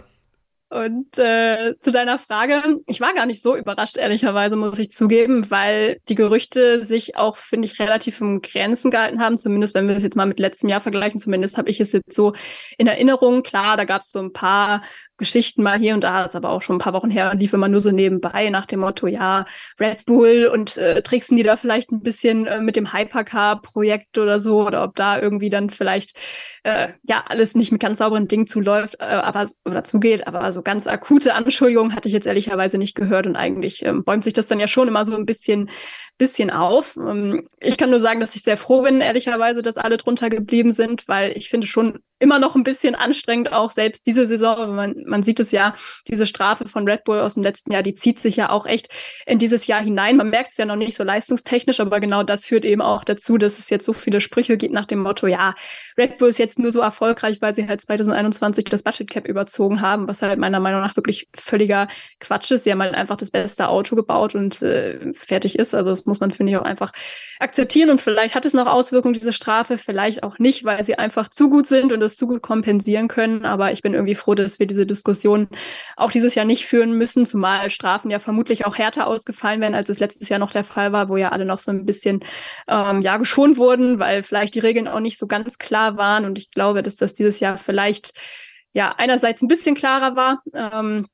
Und äh, zu deiner Frage, ich war gar nicht so überrascht, ehrlicherweise, muss ich zugeben, weil die Gerüchte sich auch, finde ich, relativ im Grenzen gehalten haben. Zumindest, wenn wir es jetzt mal mit letztem Jahr vergleichen, zumindest habe ich es jetzt so in Erinnerung. Klar, da gab es so ein paar Geschichten mal hier und da, ist aber auch schon ein paar Wochen her, lief immer nur so nebenbei nach dem Motto, ja, Red Bull und äh, tricksen die da vielleicht ein bisschen äh, mit dem Hypercar-Projekt oder so, oder ob da irgendwie dann vielleicht äh, ja alles nicht mit ganz sauberen Dingen zuläuft, äh, aber oder zugeht, aber so ganz akute Anschuldigungen hatte ich jetzt ehrlicherweise nicht gehört und eigentlich ähm, bäumt sich das dann ja schon immer so ein bisschen bisschen auf. Ähm, ich kann nur sagen, dass ich sehr froh bin, ehrlicherweise, dass alle drunter geblieben sind, weil ich finde schon immer noch ein bisschen anstrengend, auch selbst diese Saison. Man, man sieht es ja, diese Strafe von Red Bull aus dem letzten Jahr, die zieht sich ja auch echt in dieses Jahr hinein. Man merkt es ja noch nicht so leistungstechnisch, aber genau das führt eben auch dazu, dass es jetzt so viele Sprüche gibt nach dem Motto, ja, Red Bull ist jetzt nur so erfolgreich, weil sie halt 2021 das Budget Cap überzogen haben, was halt meiner Meinung nach wirklich völliger Quatsch ist. Sie haben halt einfach das beste Auto gebaut und äh, fertig ist. Also das muss man, finde ich, auch einfach akzeptieren. Und vielleicht hat es noch Auswirkungen, diese Strafe, vielleicht auch nicht, weil sie einfach zu gut sind und das zu gut kompensieren können. Aber ich bin irgendwie froh, dass wir diese Diskussion auch dieses Jahr nicht führen müssen, zumal Strafen ja vermutlich auch härter ausgefallen wären, als es letztes Jahr noch der Fall war, wo ja alle noch so ein bisschen ähm, ja geschont wurden, weil vielleicht die Regeln auch nicht so ganz klar waren. Und ich glaube, dass das dieses Jahr vielleicht ja einerseits ein bisschen klarer war. Ähm,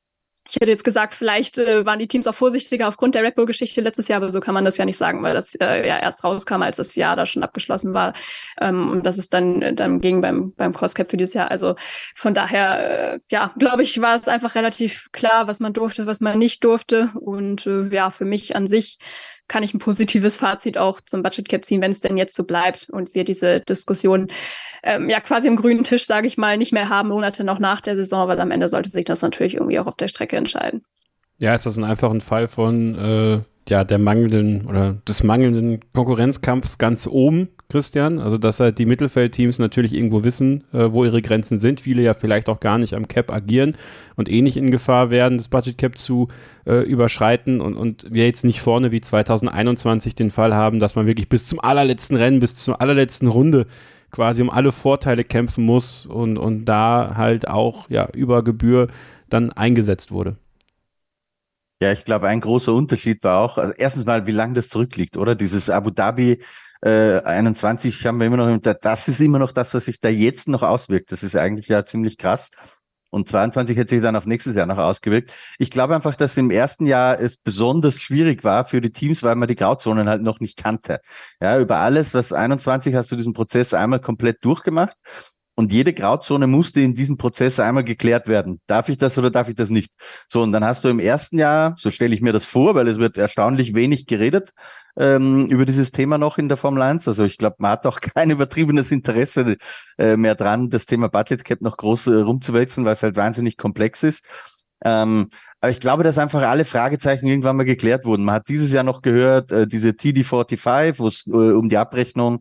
ich hätte jetzt gesagt, vielleicht äh, waren die Teams auch vorsichtiger aufgrund der Red Bull-Geschichte letztes Jahr, aber so kann man das ja nicht sagen, weil das äh, ja erst rauskam, als das Jahr da schon abgeschlossen war. Ähm, und das ist dann, dann ging beim, beim Cross Cap für dieses Jahr. Also von daher, äh, ja, glaube ich, war es einfach relativ klar, was man durfte, was man nicht durfte. Und äh, ja, für mich an sich kann ich ein positives Fazit auch zum Budget Cap ziehen, wenn es denn jetzt so bleibt und wir diese Diskussion ähm, ja quasi im grünen Tisch, sage ich mal, nicht mehr haben, Monate noch nach der Saison, weil am Ende sollte sich das natürlich irgendwie auch auf der Strecke entscheiden. Ja, ist das ein einfacher Fall von äh, ja, der mangelnden oder des mangelnden Konkurrenzkampfs ganz oben, Christian. Also, dass halt die Mittelfeldteams natürlich irgendwo wissen, äh, wo ihre Grenzen sind. Viele ja vielleicht auch gar nicht am Cap agieren und eh nicht in Gefahr werden, das Budget Cap zu äh, überschreiten und, und wir jetzt nicht vorne wie 2021 den Fall haben, dass man wirklich bis zum allerletzten Rennen, bis zur allerletzten Runde quasi um alle Vorteile kämpfen muss und, und da halt auch ja über Gebühr dann eingesetzt wurde. Ja, ich glaube, ein großer Unterschied war auch, also erstens mal, wie lange das zurückliegt, oder? Dieses Abu Dhabi äh, 21 haben wir immer noch, das ist immer noch das, was sich da jetzt noch auswirkt. Das ist eigentlich ja ziemlich krass. Und 22 hat sich dann auf nächstes Jahr noch ausgewirkt. Ich glaube einfach, dass im ersten Jahr es besonders schwierig war für die Teams, weil man die Grauzonen halt noch nicht kannte. Ja, über alles, was 21 hast du diesen Prozess einmal komplett durchgemacht. Und jede Grauzone musste in diesem Prozess einmal geklärt werden. Darf ich das oder darf ich das nicht? So, und dann hast du im ersten Jahr, so stelle ich mir das vor, weil es wird erstaunlich wenig geredet ähm, über dieses Thema noch in der Formel 1. Also ich glaube, man hat auch kein übertriebenes Interesse äh, mehr dran, das Thema Budget Cap noch groß äh, rumzuwechseln, weil es halt wahnsinnig komplex ist. Ähm, aber ich glaube, dass einfach alle Fragezeichen irgendwann mal geklärt wurden. Man hat dieses Jahr noch gehört, äh, diese TD45, wo es äh, um die Abrechnung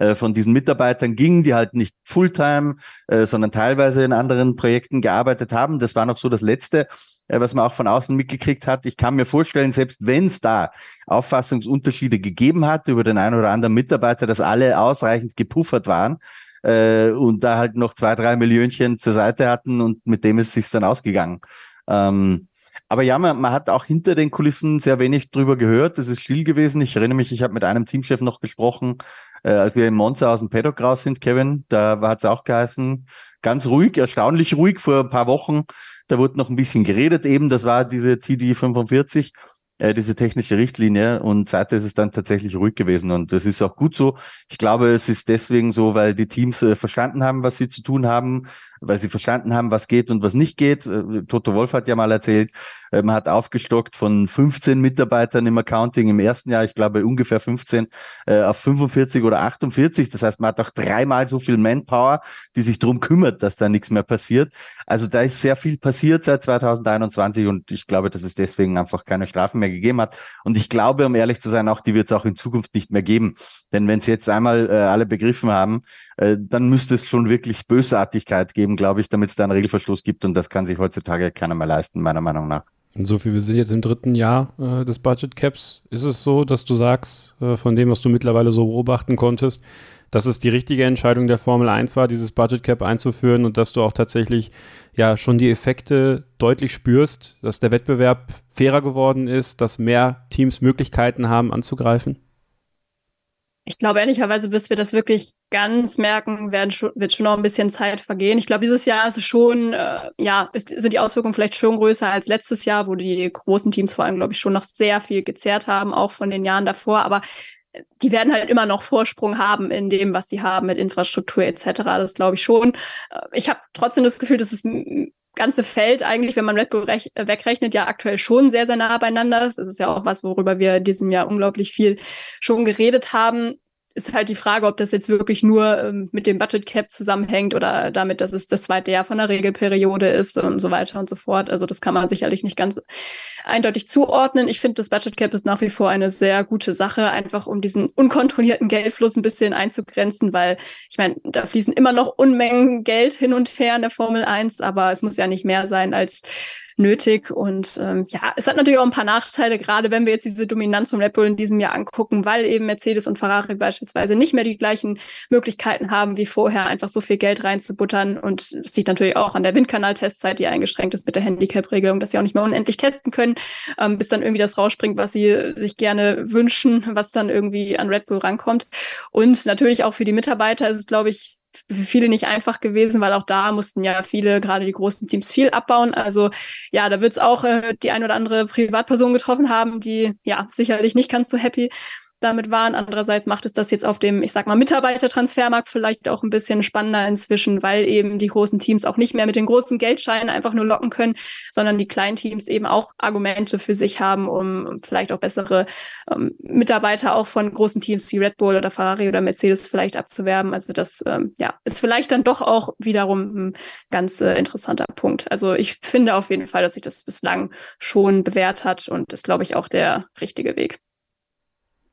äh, von diesen Mitarbeitern ging, die halt nicht Fulltime, äh, sondern teilweise in anderen Projekten gearbeitet haben. Das war noch so das Letzte, äh, was man auch von außen mitgekriegt hat. Ich kann mir vorstellen, selbst wenn es da Auffassungsunterschiede gegeben hat über den einen oder anderen Mitarbeiter, dass alle ausreichend gepuffert waren, und da halt noch zwei, drei Millionchen zur Seite hatten und mit dem ist sich dann ausgegangen. Ähm, aber ja, man, man hat auch hinter den Kulissen sehr wenig drüber gehört. Das ist still gewesen. Ich erinnere mich, ich habe mit einem Teamchef noch gesprochen, äh, als wir in Monza aus dem Paddock raus sind, Kevin. Da hat es auch geheißen, ganz ruhig, erstaunlich ruhig vor ein paar Wochen. Da wurde noch ein bisschen geredet eben. Das war diese TD 45. äh, diese technische Richtlinie. Und seitdem ist es dann tatsächlich ruhig gewesen. Und das ist auch gut so. Ich glaube, es ist deswegen so, weil die Teams äh, verstanden haben, was sie zu tun haben, weil sie verstanden haben, was geht und was nicht geht. Äh, Toto Wolf hat ja mal erzählt, äh, man hat aufgestockt von 15 Mitarbeitern im Accounting im ersten Jahr, ich glaube ungefähr 15, äh, auf 45 oder 48. Das heißt, man hat auch dreimal so viel Manpower, die sich drum kümmert, dass da nichts mehr passiert. Also da ist sehr viel passiert seit 2021 und ich glaube, dass es deswegen einfach keine Strafen mehr gegeben hat. Und ich glaube, um ehrlich zu sein, auch die wird es auch in Zukunft nicht mehr geben. Denn wenn es jetzt einmal äh, alle begriffen haben, dann müsste es schon wirklich Bösartigkeit geben, glaube ich, damit es da einen Regelverschluss gibt. Und das kann sich heutzutage keiner mehr leisten, meiner Meinung nach. Und so viel, wir sind jetzt im dritten Jahr äh, des Budget Caps. Ist es so, dass du sagst, äh, von dem, was du mittlerweile so beobachten konntest, dass es die richtige Entscheidung der Formel 1 war, dieses Budget Cap einzuführen und dass du auch tatsächlich ja schon die Effekte deutlich spürst, dass der Wettbewerb fairer geworden ist, dass mehr Teams Möglichkeiten haben anzugreifen? Ich glaube ehrlicherweise, bis wir das wirklich ganz merken, werden wird schon noch ein bisschen Zeit vergehen. Ich glaube, dieses Jahr ist es schon, äh, ja, ist, sind die Auswirkungen vielleicht schon größer als letztes Jahr, wo die großen Teams vor allem, glaube ich, schon noch sehr viel gezehrt haben, auch von den Jahren davor. Aber äh, die werden halt immer noch Vorsprung haben in dem, was sie haben mit Infrastruktur etc. Das glaube ich schon. Äh, ich habe trotzdem das Gefühl, dass es ganze Feld eigentlich, wenn man Red Bull wegrechnet, ja aktuell schon sehr, sehr nah beieinander ist. Das ist ja auch was, worüber wir in diesem Jahr unglaublich viel schon geredet haben ist halt die Frage, ob das jetzt wirklich nur ähm, mit dem Budget Cap zusammenhängt oder damit, dass es das zweite Jahr von der Regelperiode ist und so weiter und so fort. Also das kann man sicherlich nicht ganz eindeutig zuordnen. Ich finde, das Budget Cap ist nach wie vor eine sehr gute Sache, einfach um diesen unkontrollierten Geldfluss ein bisschen einzugrenzen, weil ich meine, da fließen immer noch Unmengen Geld hin und her in der Formel 1, aber es muss ja nicht mehr sein als nötig. Und ähm, ja, es hat natürlich auch ein paar Nachteile, gerade wenn wir jetzt diese Dominanz vom Red Bull in diesem Jahr angucken, weil eben Mercedes und Ferrari beispielsweise nicht mehr die gleichen Möglichkeiten haben wie vorher, einfach so viel Geld reinzubuttern. Und es sieht natürlich auch an der Windkanal-Testzeit, die eingeschränkt ist mit der Handicap-Regelung, dass sie auch nicht mehr unendlich testen können, ähm, bis dann irgendwie das rausspringt, was sie sich gerne wünschen, was dann irgendwie an Red Bull rankommt. Und natürlich auch für die Mitarbeiter ist es, glaube ich, für viele nicht einfach gewesen, weil auch da mussten ja viele, gerade die großen Teams, viel abbauen. Also ja, da wird es auch äh, die ein oder andere Privatperson getroffen haben, die ja sicherlich nicht ganz so happy damit waren. Andererseits macht es das jetzt auf dem, ich sag mal, Mitarbeitertransfermarkt vielleicht auch ein bisschen spannender inzwischen, weil eben die großen Teams auch nicht mehr mit den großen Geldscheinen einfach nur locken können, sondern die kleinen Teams eben auch Argumente für sich haben, um vielleicht auch bessere ähm, Mitarbeiter auch von großen Teams wie Red Bull oder Ferrari oder Mercedes vielleicht abzuwerben. Also das ähm, ja, ist vielleicht dann doch auch wiederum ein ganz äh, interessanter Punkt. Also ich finde auf jeden Fall, dass sich das bislang schon bewährt hat und ist, glaube ich, auch der richtige Weg.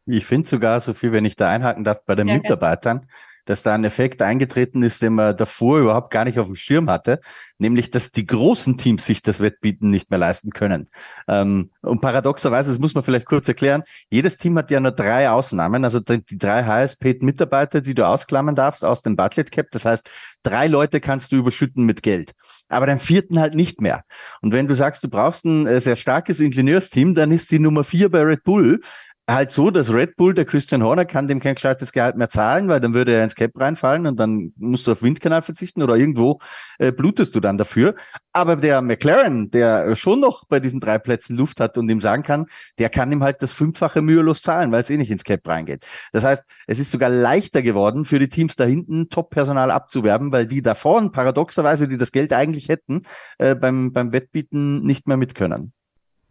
Ich finde sogar, so viel, wenn ich da einhaken darf, bei den ja, Mitarbeitern, okay. dass da ein Effekt eingetreten ist, den man davor überhaupt gar nicht auf dem Schirm hatte, nämlich, dass die großen Teams sich das Wettbieten nicht mehr leisten können. Ähm, und paradoxerweise, das muss man vielleicht kurz erklären, jedes Team hat ja nur drei Ausnahmen, also die, die drei HSP-Mitarbeiter, die du ausklammern darfst aus dem Budget Cap. Das heißt, drei Leute kannst du überschütten mit Geld, aber den vierten halt nicht mehr. Und wenn du sagst, du brauchst ein äh, sehr starkes Ingenieursteam, dann ist die Nummer vier bei Red Bull halt so, dass Red Bull, der Christian Horner, kann dem kein gescheites Gehalt mehr zahlen, weil dann würde er ins Cap reinfallen und dann musst du auf Windkanal verzichten oder irgendwo äh, blutest du dann dafür. Aber der McLaren, der schon noch bei diesen drei Plätzen Luft hat und ihm sagen kann, der kann ihm halt das Fünffache mühelos zahlen, weil es eh nicht ins Cap reingeht. Das heißt, es ist sogar leichter geworden für die Teams da hinten Top-Personal abzuwerben, weil die da vorne paradoxerweise, die das Geld eigentlich hätten, äh, beim, beim Wettbieten nicht mehr mitkönnen.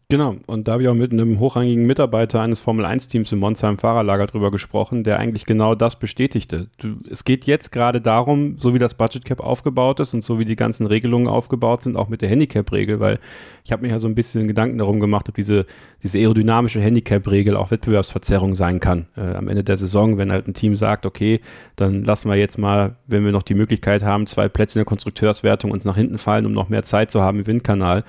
Genau, und da habe ich auch mit einem hochrangigen Mitarbeiter eines Formel-1-Teams im Monza im Fahrerlager drüber gesprochen, der eigentlich genau das bestätigte. Du, es geht jetzt gerade darum, so wie das Budget Cap aufgebaut ist und so wie die ganzen Regelungen aufgebaut sind, auch mit der Handicap-Regel, weil ich habe mir ja so ein bisschen Gedanken darum gemacht, ob diese, diese aerodynamische Handicap-Regel auch Wettbewerbsverzerrung sein kann. Äh, am Ende der Saison, wenn halt ein Team sagt, okay, dann lassen wir jetzt mal, wenn wir noch die Möglichkeit haben, zwei Plätze in der Konstrukteurswertung uns nach hinten fallen, um noch mehr Zeit zu haben im Windkanal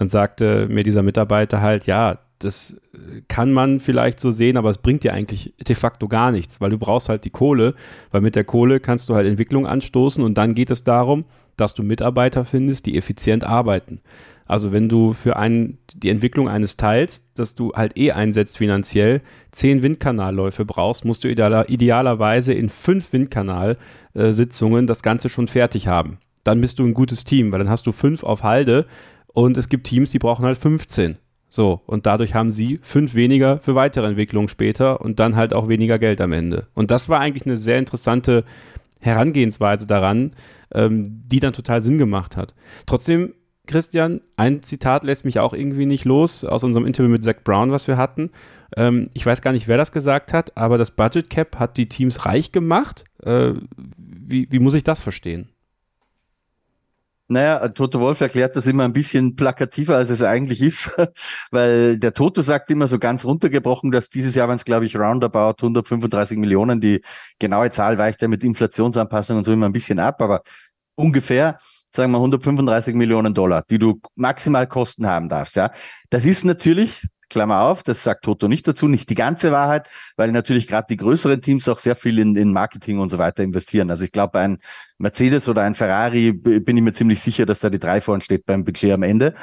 dann sagte mir dieser Mitarbeiter halt, ja, das kann man vielleicht so sehen, aber es bringt dir eigentlich de facto gar nichts, weil du brauchst halt die Kohle, weil mit der Kohle kannst du halt Entwicklung anstoßen und dann geht es darum, dass du Mitarbeiter findest, die effizient arbeiten. Also wenn du für einen, die Entwicklung eines Teils, das du halt eh einsetzt finanziell, zehn Windkanalläufe brauchst, musst du idealer, idealerweise in fünf Windkanalsitzungen das Ganze schon fertig haben. Dann bist du ein gutes Team, weil dann hast du fünf auf Halde und es gibt Teams, die brauchen halt 15. So, und dadurch haben sie fünf weniger für weitere Entwicklungen später und dann halt auch weniger Geld am Ende. Und das war eigentlich eine sehr interessante Herangehensweise daran, ähm, die dann total Sinn gemacht hat. Trotzdem, Christian, ein Zitat lässt mich auch irgendwie nicht los aus unserem Interview mit Zach Brown, was wir hatten. Ähm, ich weiß gar nicht, wer das gesagt hat, aber das Budget Cap hat die Teams reich gemacht. Äh, wie, wie muss ich das verstehen? Naja, Toto Wolf erklärt das immer ein bisschen plakativer, als es eigentlich ist, weil der Toto sagt immer so ganz runtergebrochen, dass dieses Jahr waren es, glaube ich, roundabout 135 Millionen. Die genaue Zahl weicht ja mit Inflationsanpassung und so immer ein bisschen ab, aber ungefähr sagen wir 135 Millionen Dollar, die du maximal Kosten haben darfst. Ja, das ist natürlich Klammer auf, das sagt Toto nicht dazu, nicht die ganze Wahrheit, weil natürlich gerade die größeren Teams auch sehr viel in, in Marketing und so weiter investieren. Also ich glaube, ein Mercedes oder ein Ferrari bin ich mir ziemlich sicher, dass da die drei vorne steht beim Budget am Ende.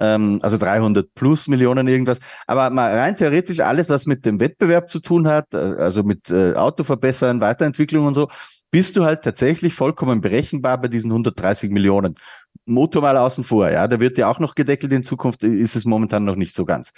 Ähm, also 300 plus Millionen irgendwas. Aber mal rein theoretisch alles, was mit dem Wettbewerb zu tun hat, äh, also mit äh, Auto verbessern, Weiterentwicklung und so, bist du halt tatsächlich vollkommen berechenbar bei diesen 130 Millionen. Motor mal außen vor, ja, da wird ja auch noch gedeckelt in Zukunft, ist es momentan noch nicht so ganz.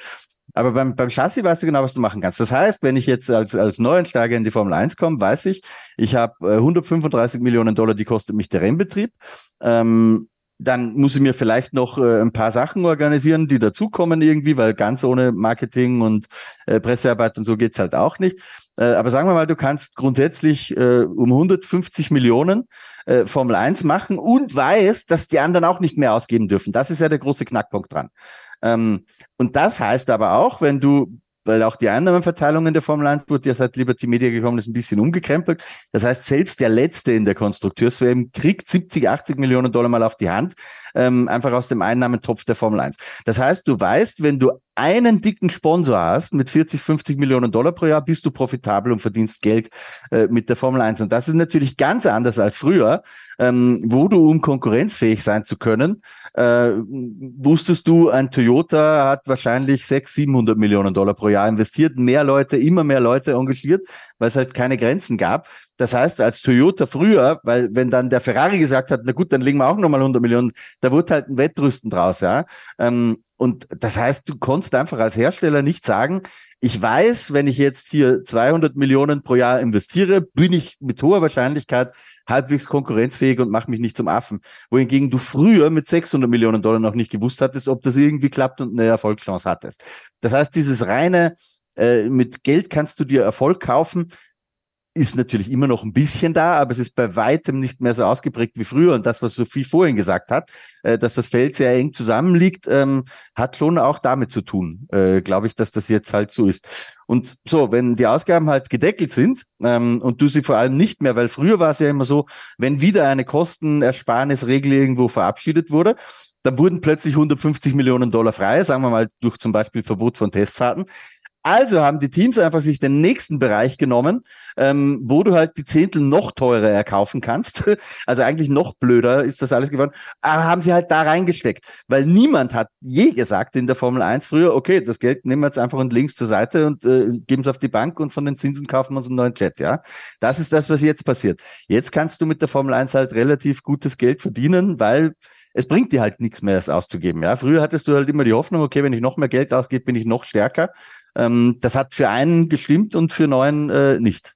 Aber beim, beim Chassis weißt du genau, was du machen kannst. Das heißt, wenn ich jetzt als, als Neuensteiger in die Formel 1 komme, weiß ich, ich habe äh, 135 Millionen Dollar, die kostet mich der Rennbetrieb. Ähm, dann muss ich mir vielleicht noch äh, ein paar Sachen organisieren, die dazukommen irgendwie, weil ganz ohne Marketing und äh, Pressearbeit und so geht's halt auch nicht. Äh, aber sagen wir mal, du kannst grundsätzlich äh, um 150 Millionen äh, Formel 1 machen und weißt, dass die anderen auch nicht mehr ausgeben dürfen. Das ist ja der große Knackpunkt dran. Ähm, und das heißt aber auch, wenn du weil auch die Einnahmenverteilung in der Formel 1 wurde ja seit Liberty Media gekommen ist, ein bisschen umgekrempelt. Das heißt, selbst der Letzte in der Konstrukteurswm kriegt 70, 80 Millionen Dollar mal auf die Hand, ähm, einfach aus dem Einnahmentopf der Formel 1. Das heißt, du weißt, wenn du einen dicken Sponsor hast mit 40, 50 Millionen Dollar pro Jahr, bist du profitabel und verdienst Geld äh, mit der Formel 1. Und das ist natürlich ganz anders als früher, ähm, wo du, um konkurrenzfähig sein zu können, äh, wusstest du, ein Toyota hat wahrscheinlich 600, 700 Millionen Dollar pro Jahr investiert, mehr Leute, immer mehr Leute engagiert, weil es halt keine Grenzen gab. Das heißt, als Toyota früher, weil wenn dann der Ferrari gesagt hat, na gut, dann legen wir auch nochmal 100 Millionen, da wurde halt ein Wettrüsten draus, ja. Ähm, und das heißt, du konntest einfach als Hersteller nicht sagen, ich weiß, wenn ich jetzt hier 200 Millionen pro Jahr investiere, bin ich mit hoher Wahrscheinlichkeit halbwegs konkurrenzfähig und mache mich nicht zum Affen. Wohingegen du früher mit 600 Millionen Dollar noch nicht gewusst hattest, ob das irgendwie klappt und eine Erfolgschance hattest. Das heißt, dieses reine, äh, mit Geld kannst du dir Erfolg kaufen, ist natürlich immer noch ein bisschen da, aber es ist bei weitem nicht mehr so ausgeprägt wie früher. Und das, was Sophie vorhin gesagt hat, äh, dass das Feld sehr eng zusammenliegt, ähm, hat schon auch damit zu tun, äh, glaube ich, dass das jetzt halt so ist. Und so, wenn die Ausgaben halt gedeckelt sind ähm, und du sie vor allem nicht mehr, weil früher war es ja immer so, wenn wieder eine Kostenersparnisregel irgendwo verabschiedet wurde, dann wurden plötzlich 150 Millionen Dollar frei, sagen wir mal durch zum Beispiel Verbot von Testfahrten. Also haben die Teams einfach sich den nächsten Bereich genommen, ähm, wo du halt die Zehntel noch teurer erkaufen kannst. Also eigentlich noch blöder ist das alles geworden. Aber haben sie halt da reingesteckt. Weil niemand hat je gesagt in der Formel 1 früher, okay, das Geld nehmen wir jetzt einfach und links zur Seite und äh, geben es auf die Bank und von den Zinsen kaufen wir uns einen neuen Jet, ja. Das ist das, was jetzt passiert. Jetzt kannst du mit der Formel 1 halt relativ gutes Geld verdienen, weil es bringt dir halt nichts mehr, es auszugeben. Ja, früher hattest du halt immer die Hoffnung, okay, wenn ich noch mehr Geld ausgebe, bin ich noch stärker. Ähm, das hat für einen gestimmt und für neuen äh, nicht.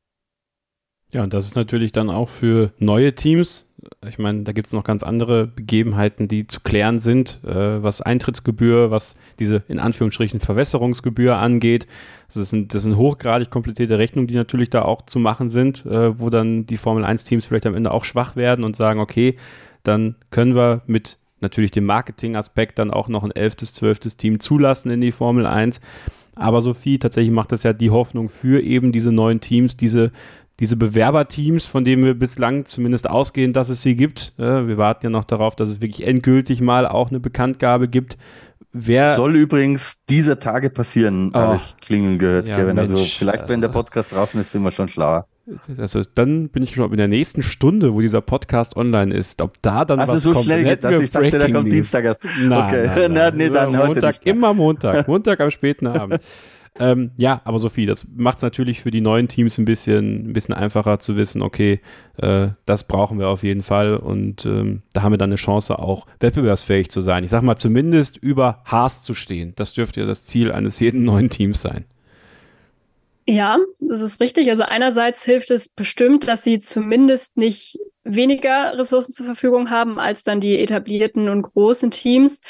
Ja, und das ist natürlich dann auch für neue Teams. Ich meine, da gibt es noch ganz andere Begebenheiten, die zu klären sind, äh, was Eintrittsgebühr, was diese in Anführungsstrichen Verwässerungsgebühr angeht. Das sind, das sind hochgradig komplizierte Rechnungen, die natürlich da auch zu machen sind, äh, wo dann die Formel 1-Teams vielleicht am Ende auch schwach werden und sagen, okay, dann können wir mit natürlich dem Marketing-Aspekt dann auch noch ein elftes, zwölftes Team zulassen in die Formel 1. Aber Sophie, tatsächlich macht das ja die Hoffnung für eben diese neuen Teams, diese, diese Bewerberteams, von denen wir bislang zumindest ausgehen, dass es sie gibt. wir warten ja noch darauf, dass es wirklich endgültig mal auch eine Bekanntgabe gibt. Wer Soll übrigens dieser Tage passieren, oh, habe ich klingeln gehört, ja, Kevin. Also Mensch, vielleicht, wenn der Podcast draußen ist, sind wir schon schlauer. Also dann bin ich gespannt, ob in der nächsten Stunde, wo dieser Podcast online ist, ob da dann also was so kommt. schnell geht das? Ich dachte, der kommt Dienstag erst. Nein, okay, nein, nein. nee, dann Montag, heute nicht immer Montag, Montag am späten Abend. Ähm, ja, aber Sophie, das macht es natürlich für die neuen Teams ein bisschen, ein bisschen einfacher zu wissen, okay, äh, das brauchen wir auf jeden Fall und ähm, da haben wir dann eine Chance auch wettbewerbsfähig zu sein. Ich sag mal, zumindest über Haas zu stehen. Das dürfte ja das Ziel eines jeden neuen Teams sein. Ja, das ist richtig. Also einerseits hilft es bestimmt, dass sie zumindest nicht weniger Ressourcen zur Verfügung haben als dann die etablierten und großen Teams.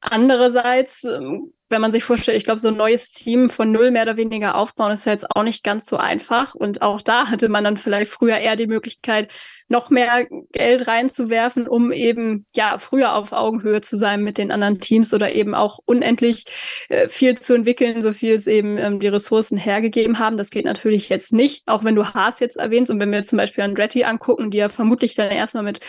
Andererseits ähm, wenn man sich vorstellt, ich glaube, so ein neues Team von null mehr oder weniger aufbauen, ist ja jetzt auch nicht ganz so einfach. Und auch da hatte man dann vielleicht früher eher die Möglichkeit, noch mehr Geld reinzuwerfen, um eben ja früher auf Augenhöhe zu sein mit den anderen Teams oder eben auch unendlich äh, viel zu entwickeln, so viel es eben ähm, die Ressourcen hergegeben haben. Das geht natürlich jetzt nicht, auch wenn du Haas jetzt erwähnst und wenn wir zum Beispiel Andretti angucken, die ja vermutlich dann erstmal mit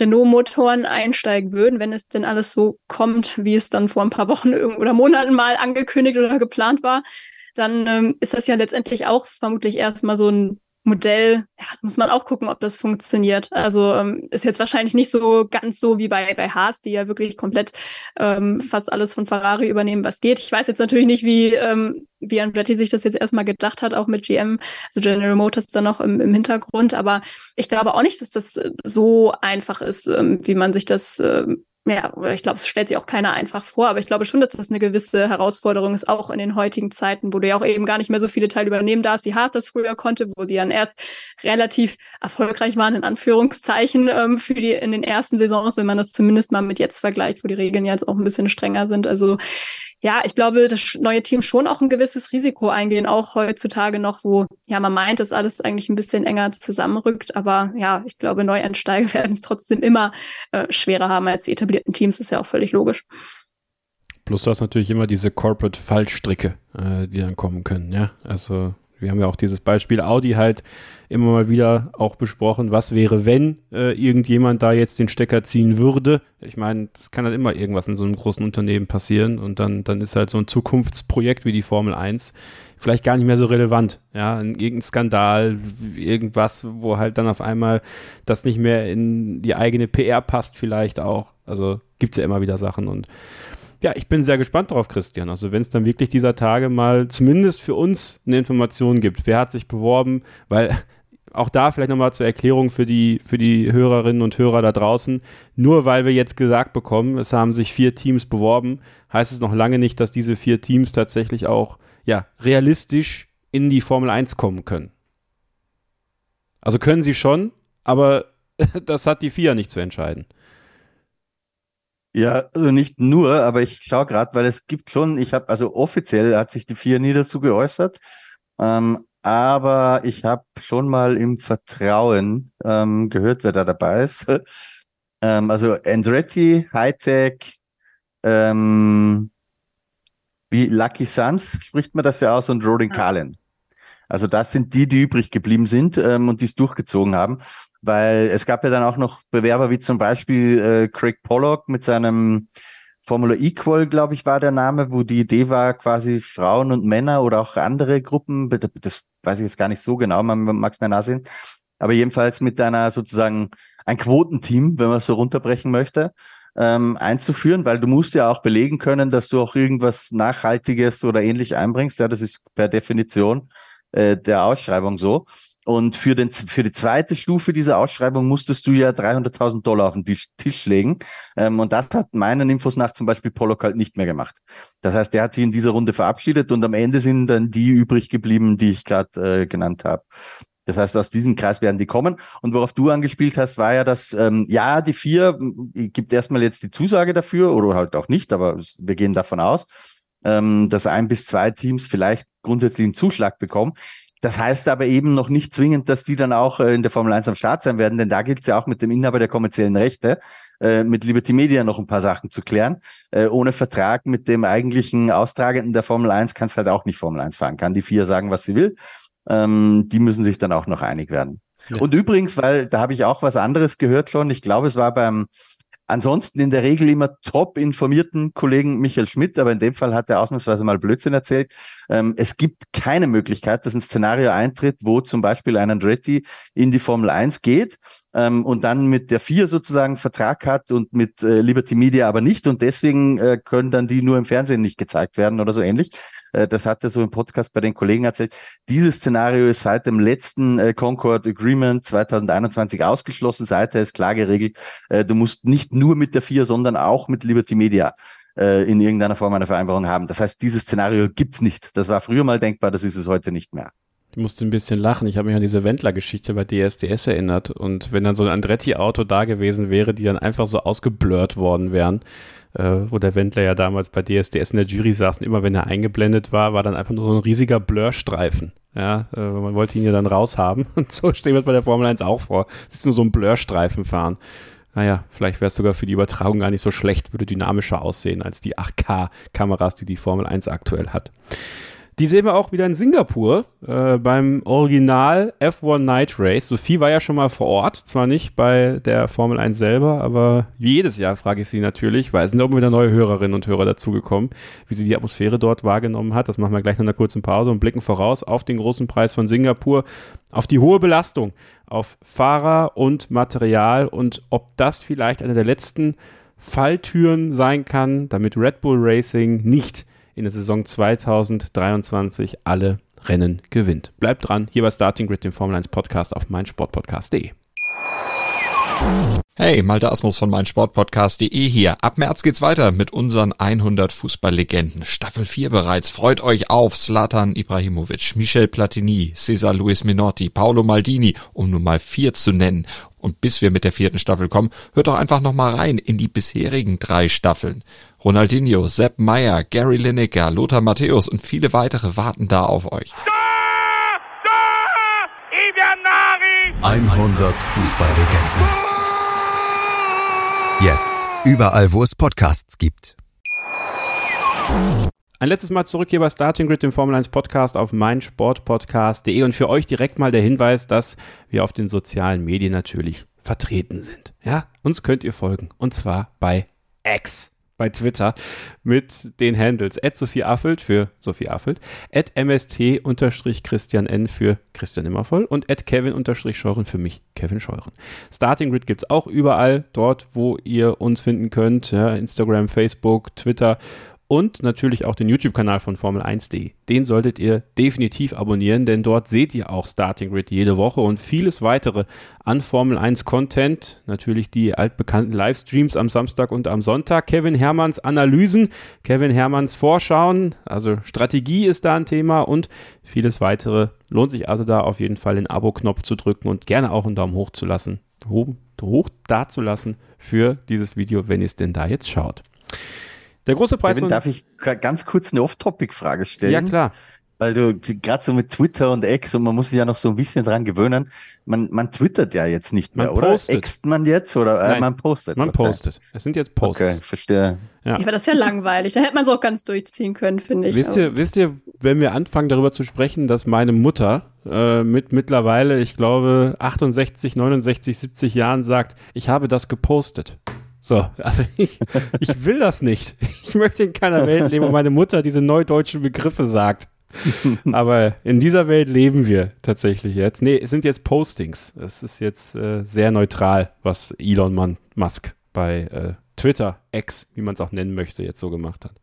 Renault-Motoren einsteigen würden, wenn es denn alles so kommt, wie es dann vor ein paar Wochen oder Monaten mal angekündigt oder geplant war, dann ähm, ist das ja letztendlich auch vermutlich erstmal so ein Modell, ja, muss man auch gucken, ob das funktioniert. Also ähm, ist jetzt wahrscheinlich nicht so ganz so wie bei, bei Haas, die ja wirklich komplett ähm, fast alles von Ferrari übernehmen, was geht. Ich weiß jetzt natürlich nicht, wie, ähm, wie Andretti sich das jetzt erstmal gedacht hat, auch mit GM, also General Motors dann noch im, im Hintergrund. Aber ich glaube auch nicht, dass das so einfach ist, ähm, wie man sich das ähm, ja, ich glaube, es stellt sich auch keiner einfach vor, aber ich glaube schon, dass das eine gewisse Herausforderung ist, auch in den heutigen Zeiten, wo du ja auch eben gar nicht mehr so viele Teile übernehmen darfst, wie Haas das früher konnte, wo die dann erst relativ erfolgreich waren, in Anführungszeichen, ähm, für die in den ersten Saisons, wenn man das zumindest mal mit jetzt vergleicht, wo die Regeln ja jetzt auch ein bisschen strenger sind. Also ja, ich glaube, das neue Team schon auch ein gewisses Risiko eingehen, auch heutzutage noch, wo ja man meint, dass alles eigentlich ein bisschen enger zusammenrückt. Aber ja, ich glaube, Neueinsteiger werden es trotzdem immer äh, schwerer haben als die etablierten Teams, ist ja auch völlig logisch. Plus du hast natürlich immer diese Corporate Fallstricke, äh, die dann kommen können, ja. Also wir haben ja auch dieses Beispiel Audi halt immer mal wieder auch besprochen, was wäre, wenn äh, irgendjemand da jetzt den Stecker ziehen würde. Ich meine, das kann halt immer irgendwas in so einem großen Unternehmen passieren und dann, dann ist halt so ein Zukunftsprojekt wie die Formel 1 vielleicht gar nicht mehr so relevant. Ja, irgendein Skandal, irgendwas, wo halt dann auf einmal das nicht mehr in die eigene PR passt vielleicht auch. Also gibt es ja immer wieder Sachen und ja, ich bin sehr gespannt darauf, Christian. Also wenn es dann wirklich dieser Tage mal zumindest für uns eine Information gibt, wer hat sich beworben, weil auch da vielleicht nochmal zur Erklärung für die, für die Hörerinnen und Hörer da draußen. Nur weil wir jetzt gesagt bekommen, es haben sich vier Teams beworben, heißt es noch lange nicht, dass diese vier Teams tatsächlich auch ja, realistisch in die Formel 1 kommen können. Also können sie schon, aber das hat die vier nicht zu entscheiden. Ja, also nicht nur, aber ich schaue gerade, weil es gibt schon, ich habe, also offiziell hat sich die vier nie dazu geäußert, ähm, aber ich habe schon mal im Vertrauen ähm, gehört, wer da dabei ist. ähm, also Andretti, Hightech, ähm, wie Lucky Suns spricht man das ja aus und Rodin Carlin. Also das sind die, die übrig geblieben sind ähm, und die es durchgezogen haben, weil es gab ja dann auch noch Bewerber wie zum Beispiel äh, Craig Pollock mit seinem Formula Equal, glaube ich, war der Name, wo die Idee war, quasi Frauen und Männer oder auch andere Gruppen, das weiß ich jetzt gar nicht so genau, man mag es mir nachsehen, aber jedenfalls mit einer sozusagen ein Quotenteam, wenn man es so runterbrechen möchte, ähm, einzuführen, weil du musst ja auch belegen können, dass du auch irgendwas Nachhaltiges oder ähnlich einbringst. Ja, das ist per Definition äh, der Ausschreibung so. Und für, den, für die zweite Stufe dieser Ausschreibung musstest du ja 300.000 Dollar auf den Tisch, Tisch legen. Ähm, und das hat meinen Infos nach zum Beispiel Pollock halt nicht mehr gemacht. Das heißt, der hat sich in dieser Runde verabschiedet und am Ende sind dann die übrig geblieben, die ich gerade äh, genannt habe. Das heißt, aus diesem Kreis werden die kommen. Und worauf du angespielt hast, war ja, dass ähm, ja, die vier gibt erstmal jetzt die Zusage dafür oder halt auch nicht, aber wir gehen davon aus, ähm, dass ein bis zwei Teams vielleicht grundsätzlich einen Zuschlag bekommen. Das heißt aber eben noch nicht zwingend, dass die dann auch äh, in der Formel 1 am Start sein werden, denn da gilt es ja auch mit dem Inhaber der kommerziellen Rechte, äh, mit Liberty Media noch ein paar Sachen zu klären. Äh, ohne Vertrag mit dem eigentlichen Austragenden der Formel 1 kannst halt auch nicht Formel 1 fahren. Kann die vier sagen, was sie will ähm, die müssen sich dann auch noch einig werden. Ja. Und übrigens, weil da habe ich auch was anderes gehört schon, ich glaube, es war beim ansonsten in der Regel immer top informierten Kollegen Michael Schmidt, aber in dem Fall hat er ausnahmsweise mal Blödsinn erzählt. Ähm, es gibt keine Möglichkeit, dass ein Szenario eintritt, wo zum Beispiel ein Andretti in die Formel 1 geht ähm, und dann mit der 4 sozusagen Vertrag hat und mit äh, Liberty Media aber nicht und deswegen äh, können dann die nur im Fernsehen nicht gezeigt werden oder so ähnlich. Äh, das hat er so im Podcast bei den Kollegen erzählt, dieses Szenario ist seit dem letzten äh, Concord Agreement 2021 ausgeschlossen. Seither ist klar geregelt, äh, du musst nicht nur mit der FIA, sondern auch mit Liberty Media in irgendeiner Form eine Vereinbarung haben. Das heißt, dieses Szenario gibt's nicht. Das war früher mal denkbar, das ist es heute nicht mehr. Ich musste ein bisschen lachen. Ich habe mich an diese Wendler-Geschichte bei DSDS erinnert. Und wenn dann so ein Andretti-Auto da gewesen wäre, die dann einfach so ausgeblurrt worden wären, äh, wo der Wendler ja damals bei DSDS in der Jury saß und immer wenn er eingeblendet war, war dann einfach nur so ein riesiger Blurstreifen. Ja, äh, man wollte ihn ja dann raushaben. Und so stehen wir bei der Formel 1 auch vor. Es ist nur so ein Blurstreifen fahren. Naja, vielleicht wäre es sogar für die Übertragung gar nicht so schlecht, würde dynamischer aussehen als die 8K-Kameras, die die Formel 1 aktuell hat. Die sehen wir auch wieder in Singapur äh, beim Original F1 Night Race. Sophie war ja schon mal vor Ort, zwar nicht bei der Formel 1 selber, aber jedes Jahr frage ich sie natürlich, weil es sind auch immer wieder neue Hörerinnen und Hörer dazugekommen, wie sie die Atmosphäre dort wahrgenommen hat. Das machen wir gleich nach einer kurzen Pause und blicken voraus auf den großen Preis von Singapur, auf die hohe Belastung, auf Fahrer und Material und ob das vielleicht eine der letzten Falltüren sein kann, damit Red Bull Racing nicht in der Saison 2023 alle Rennen gewinnt. Bleibt dran, hier bei Starting Grid, dem Formel 1 Podcast auf meinsportpodcast.de. Hey, Malte Asmus von meinsportpodcast.de hier. Ab März geht's weiter mit unseren 100 Fußballlegenden. Staffel 4 bereits. Freut euch auf Zlatan Ibrahimovic, Michel Platini, Cesar Luis Minotti, Paolo Maldini, um nur mal vier zu nennen. Und bis wir mit der vierten Staffel kommen, hört doch einfach nochmal rein in die bisherigen drei Staffeln. Ronaldinho, Sepp Meyer, Gary Lineker, Lothar Matthäus und viele weitere warten da auf euch. 100 Fußballlegenden. Jetzt überall, wo es Podcasts gibt. Ein letztes Mal zurück hier bei Starting Grid, dem Formel 1 Podcast auf meinsportpodcast.de und für euch direkt mal der Hinweis, dass wir auf den sozialen Medien natürlich vertreten sind. Ja, uns könnt ihr folgen und zwar bei X bei Twitter mit den Handles at Sophie Affelt für Sophie Affelt, at mst-christian n für Christian Immervoll und at kevin-scheuren für mich, Kevin Scheuren. Starting Grid gibt es auch überall, dort wo ihr uns finden könnt, ja, Instagram, Facebook, Twitter und natürlich auch den YouTube-Kanal von Formel1.de. Den solltet ihr definitiv abonnieren, denn dort seht ihr auch Starting Grid jede Woche und vieles weitere an Formel 1 Content. Natürlich die altbekannten Livestreams am Samstag und am Sonntag. Kevin Hermanns Analysen, Kevin Hermanns Vorschauen, also Strategie ist da ein Thema und vieles weitere. Lohnt sich also da auf jeden Fall den Abo-Knopf zu drücken und gerne auch einen Daumen hoch zu lassen, hoch, hoch dazulassen für dieses Video, wenn ihr es denn da jetzt schaut. Der große Preis Kevin, von. Darf ich ganz kurz eine Off-Topic-Frage stellen? Ja, klar. Weil du gerade so mit Twitter und X und man muss sich ja noch so ein bisschen dran gewöhnen. Man, man twittert ja jetzt nicht mehr, Man oder? postet. Ext man jetzt oder äh, Nein, man postet? Man okay. postet. Es sind jetzt Posts. Okay, verstehe. Ja. Ich war das ja langweilig. Da hätte man es auch ganz durchziehen können, finde ich. Wisst ihr, wisst ihr, wenn wir anfangen darüber zu sprechen, dass meine Mutter äh, mit mittlerweile, ich glaube, 68, 69, 70 Jahren sagt, ich habe das gepostet. So, also ich, ich will das nicht. Ich möchte in keiner Welt leben, wo meine Mutter diese neudeutschen Begriffe sagt. Aber in dieser Welt leben wir tatsächlich jetzt. Nee, es sind jetzt Postings. Es ist jetzt äh, sehr neutral, was Elon Musk bei äh, Twitter, X, wie man es auch nennen möchte, jetzt so gemacht hat.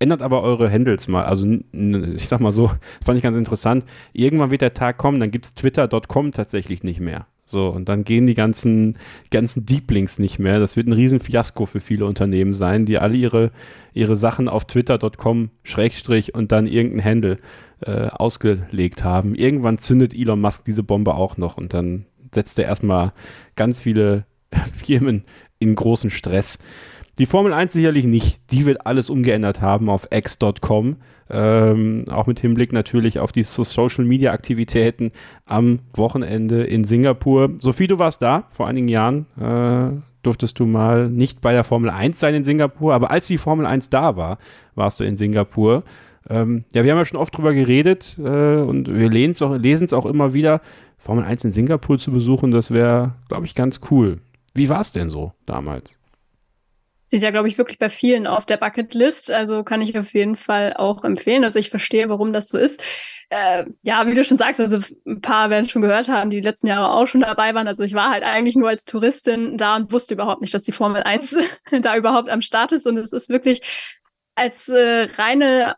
Ändert aber eure Handles mal. Also ich sag mal so, fand ich ganz interessant. Irgendwann wird der Tag kommen, dann gibt's twitter.com tatsächlich nicht mehr. So, und dann gehen die ganzen, ganzen Deep Links nicht mehr. Das wird ein Riesenfiasko für viele Unternehmen sein, die alle ihre, ihre Sachen auf twitter.com Schrägstrich und dann irgendein Handle äh, ausgelegt haben. Irgendwann zündet Elon Musk diese Bombe auch noch und dann setzt er erstmal ganz viele Firmen in großen Stress. Die Formel 1 sicherlich nicht. Die wird alles umgeändert haben auf x.com. Ähm, auch mit Hinblick natürlich auf die So- Social Media Aktivitäten am Wochenende in Singapur. Sophie, du warst da vor einigen Jahren. Äh, durftest du mal nicht bei der Formel 1 sein in Singapur, aber als die Formel 1 da war, warst du in Singapur. Ähm, ja, wir haben ja schon oft drüber geredet äh, und wir lesen es auch immer wieder. Formel 1 in Singapur zu besuchen, das wäre, glaube ich, ganz cool. Wie war es denn so damals? Steht ja, glaube ich, wirklich bei vielen auf der Bucketlist. Also kann ich auf jeden Fall auch empfehlen. Also ich verstehe, warum das so ist. Äh, ja, wie du schon sagst, also ein paar werden schon gehört haben, die die letzten Jahre auch schon dabei waren. Also ich war halt eigentlich nur als Touristin da und wusste überhaupt nicht, dass die Formel 1 da überhaupt am Start ist. Und es ist wirklich als äh, reine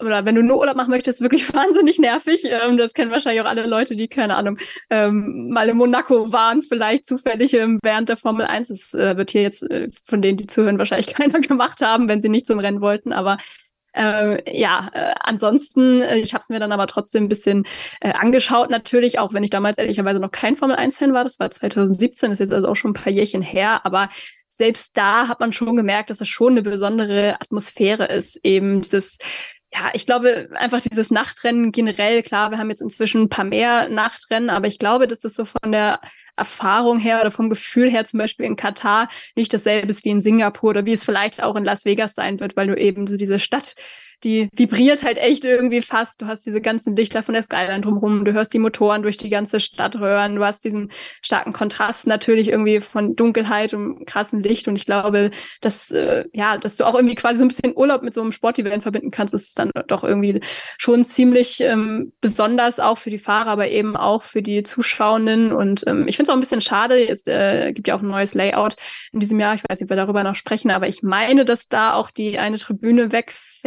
oder wenn du nur Urlaub machen möchtest, wirklich wahnsinnig nervig. Ähm, das kennen wahrscheinlich auch alle Leute, die, keine Ahnung, ähm, mal in Monaco waren, vielleicht zufällig ähm, während der Formel 1. Das äh, wird hier jetzt äh, von denen, die zuhören, wahrscheinlich keiner gemacht haben, wenn sie nicht zum Rennen wollten. Aber äh, ja, äh, ansonsten, äh, ich habe es mir dann aber trotzdem ein bisschen äh, angeschaut, natürlich, auch wenn ich damals ehrlicherweise noch kein Formel-1-Fan war. Das war 2017, ist jetzt also auch schon ein paar Jährchen her, aber selbst da hat man schon gemerkt, dass das schon eine besondere Atmosphäre ist. Eben dieses ja, ich glaube einfach dieses Nachtrennen generell, klar, wir haben jetzt inzwischen ein paar mehr Nachtrennen, aber ich glaube, dass das so von der Erfahrung her oder vom Gefühl her zum Beispiel in Katar nicht dasselbe ist wie in Singapur oder wie es vielleicht auch in Las Vegas sein wird, weil du eben so diese Stadt die vibriert halt echt irgendwie fast. Du hast diese ganzen Lichter von der Skyline drumherum, du hörst die Motoren durch die ganze Stadt röhren, du hast diesen starken Kontrast natürlich irgendwie von Dunkelheit und krassem Licht. Und ich glaube, dass, äh, ja, dass du auch irgendwie quasi so ein bisschen Urlaub mit so einem Sportevent verbinden kannst, ist dann doch irgendwie schon ziemlich ähm, besonders auch für die Fahrer, aber eben auch für die Zuschauenden. Und ähm, ich finde es auch ein bisschen schade, es äh, gibt ja auch ein neues Layout in diesem Jahr. Ich weiß nicht, ob wir darüber noch sprechen, aber ich meine, dass da auch die eine Tribüne wegfällt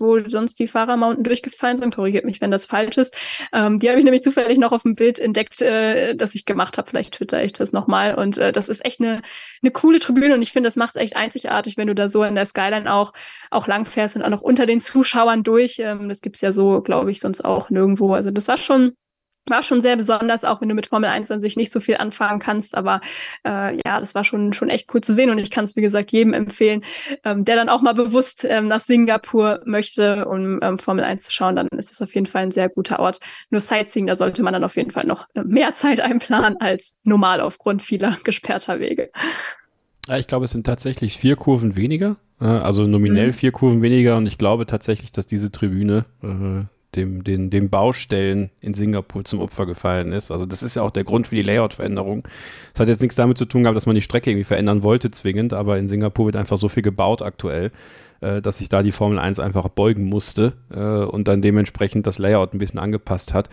wo sonst die Fahrermountain durchgefallen sind. Korrigiert mich, wenn das falsch ist. Ähm, die habe ich nämlich zufällig noch auf dem Bild entdeckt, äh, das ich gemacht habe. Vielleicht twitter ich das nochmal. Und äh, das ist echt eine, eine coole Tribüne und ich finde, das macht es echt einzigartig, wenn du da so in der Skyline auch, auch lang fährst und auch noch unter den Zuschauern durch. Ähm, das gibt's ja so, glaube ich, sonst auch nirgendwo. Also das war schon war schon sehr besonders, auch wenn du mit Formel 1 an sich nicht so viel anfangen kannst. Aber äh, ja, das war schon, schon echt cool zu sehen. Und ich kann es, wie gesagt, jedem empfehlen, ähm, der dann auch mal bewusst ähm, nach Singapur möchte, um ähm, Formel 1 zu schauen. Dann ist es auf jeden Fall ein sehr guter Ort. Nur Sightseeing, da sollte man dann auf jeden Fall noch äh, mehr Zeit einplanen als normal aufgrund vieler gesperrter Wege. Ja, ich glaube, es sind tatsächlich vier Kurven weniger. Äh, also nominell mhm. vier Kurven weniger. Und ich glaube tatsächlich, dass diese Tribüne äh, dem, den, dem Baustellen in Singapur zum Opfer gefallen ist. Also das ist ja auch der Grund für die Layout-Veränderung. Das hat jetzt nichts damit zu tun gehabt, dass man die Strecke irgendwie verändern wollte zwingend, aber in Singapur wird einfach so viel gebaut aktuell, äh, dass sich da die Formel 1 einfach beugen musste äh, und dann dementsprechend das Layout ein bisschen angepasst hat.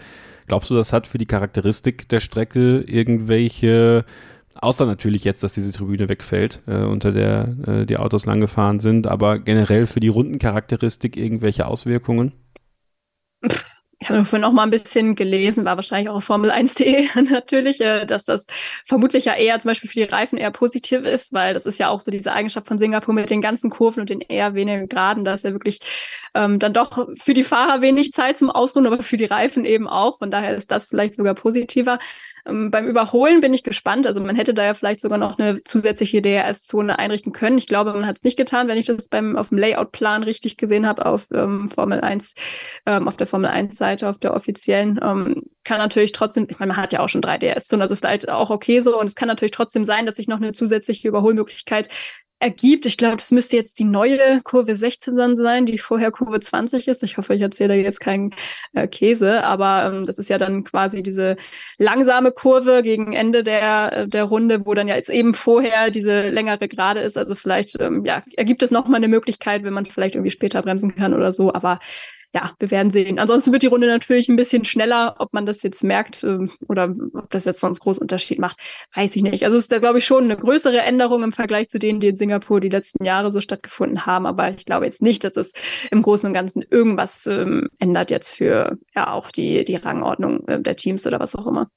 Glaubst du, das hat für die Charakteristik der Strecke irgendwelche Außer natürlich jetzt, dass diese Tribüne wegfällt, äh, unter der äh, die Autos lang gefahren sind, aber generell für die Rundencharakteristik irgendwelche Auswirkungen? Ich habe vorhin auch mal ein bisschen gelesen, war wahrscheinlich auch Formel 1.de natürlich, äh, dass das vermutlich ja eher zum Beispiel für die Reifen eher positiv ist, weil das ist ja auch so diese Eigenschaft von Singapur mit den ganzen Kurven und den eher wenigen Graden, da ist ja wirklich ähm, dann doch für die Fahrer wenig Zeit zum Ausruhen, aber für die Reifen eben auch. Von daher ist das vielleicht sogar positiver. Ähm, beim Überholen bin ich gespannt. Also man hätte da ja vielleicht sogar noch eine zusätzliche DRS-Zone einrichten können. Ich glaube, man hat es nicht getan, wenn ich das beim auf dem Layout-Plan richtig gesehen habe auf ähm, Formel 1, ähm, auf der Formel 1-Seite, auf der offiziellen. Ähm, kann natürlich trotzdem, ich meine, man hat ja auch schon drei DRS-Zonen, also vielleicht auch okay so. Und es kann natürlich trotzdem sein, dass ich noch eine zusätzliche Überholmöglichkeit ergibt. Ich glaube, das müsste jetzt die neue Kurve 16 dann sein, die vorher Kurve 20 ist. Ich hoffe, ich erzähle da jetzt keinen äh, Käse, aber ähm, das ist ja dann quasi diese langsame Kurve gegen Ende der, äh, der Runde, wo dann ja jetzt eben vorher diese längere Gerade ist. Also vielleicht ähm, ja, ergibt es nochmal eine Möglichkeit, wenn man vielleicht irgendwie später bremsen kann oder so. Aber ja, wir werden sehen. Ansonsten wird die Runde natürlich ein bisschen schneller. Ob man das jetzt merkt äh, oder ob das jetzt sonst großen Unterschied macht, weiß ich nicht. Also es ist da, glaube ich, schon eine größere Änderung im Vergleich zu denen, die in Singapur die letzten Jahre so stattgefunden haben. Aber ich glaube jetzt nicht, dass es im Großen und Ganzen irgendwas ähm, ändert jetzt für ja auch die, die Rangordnung äh, der Teams oder was auch immer.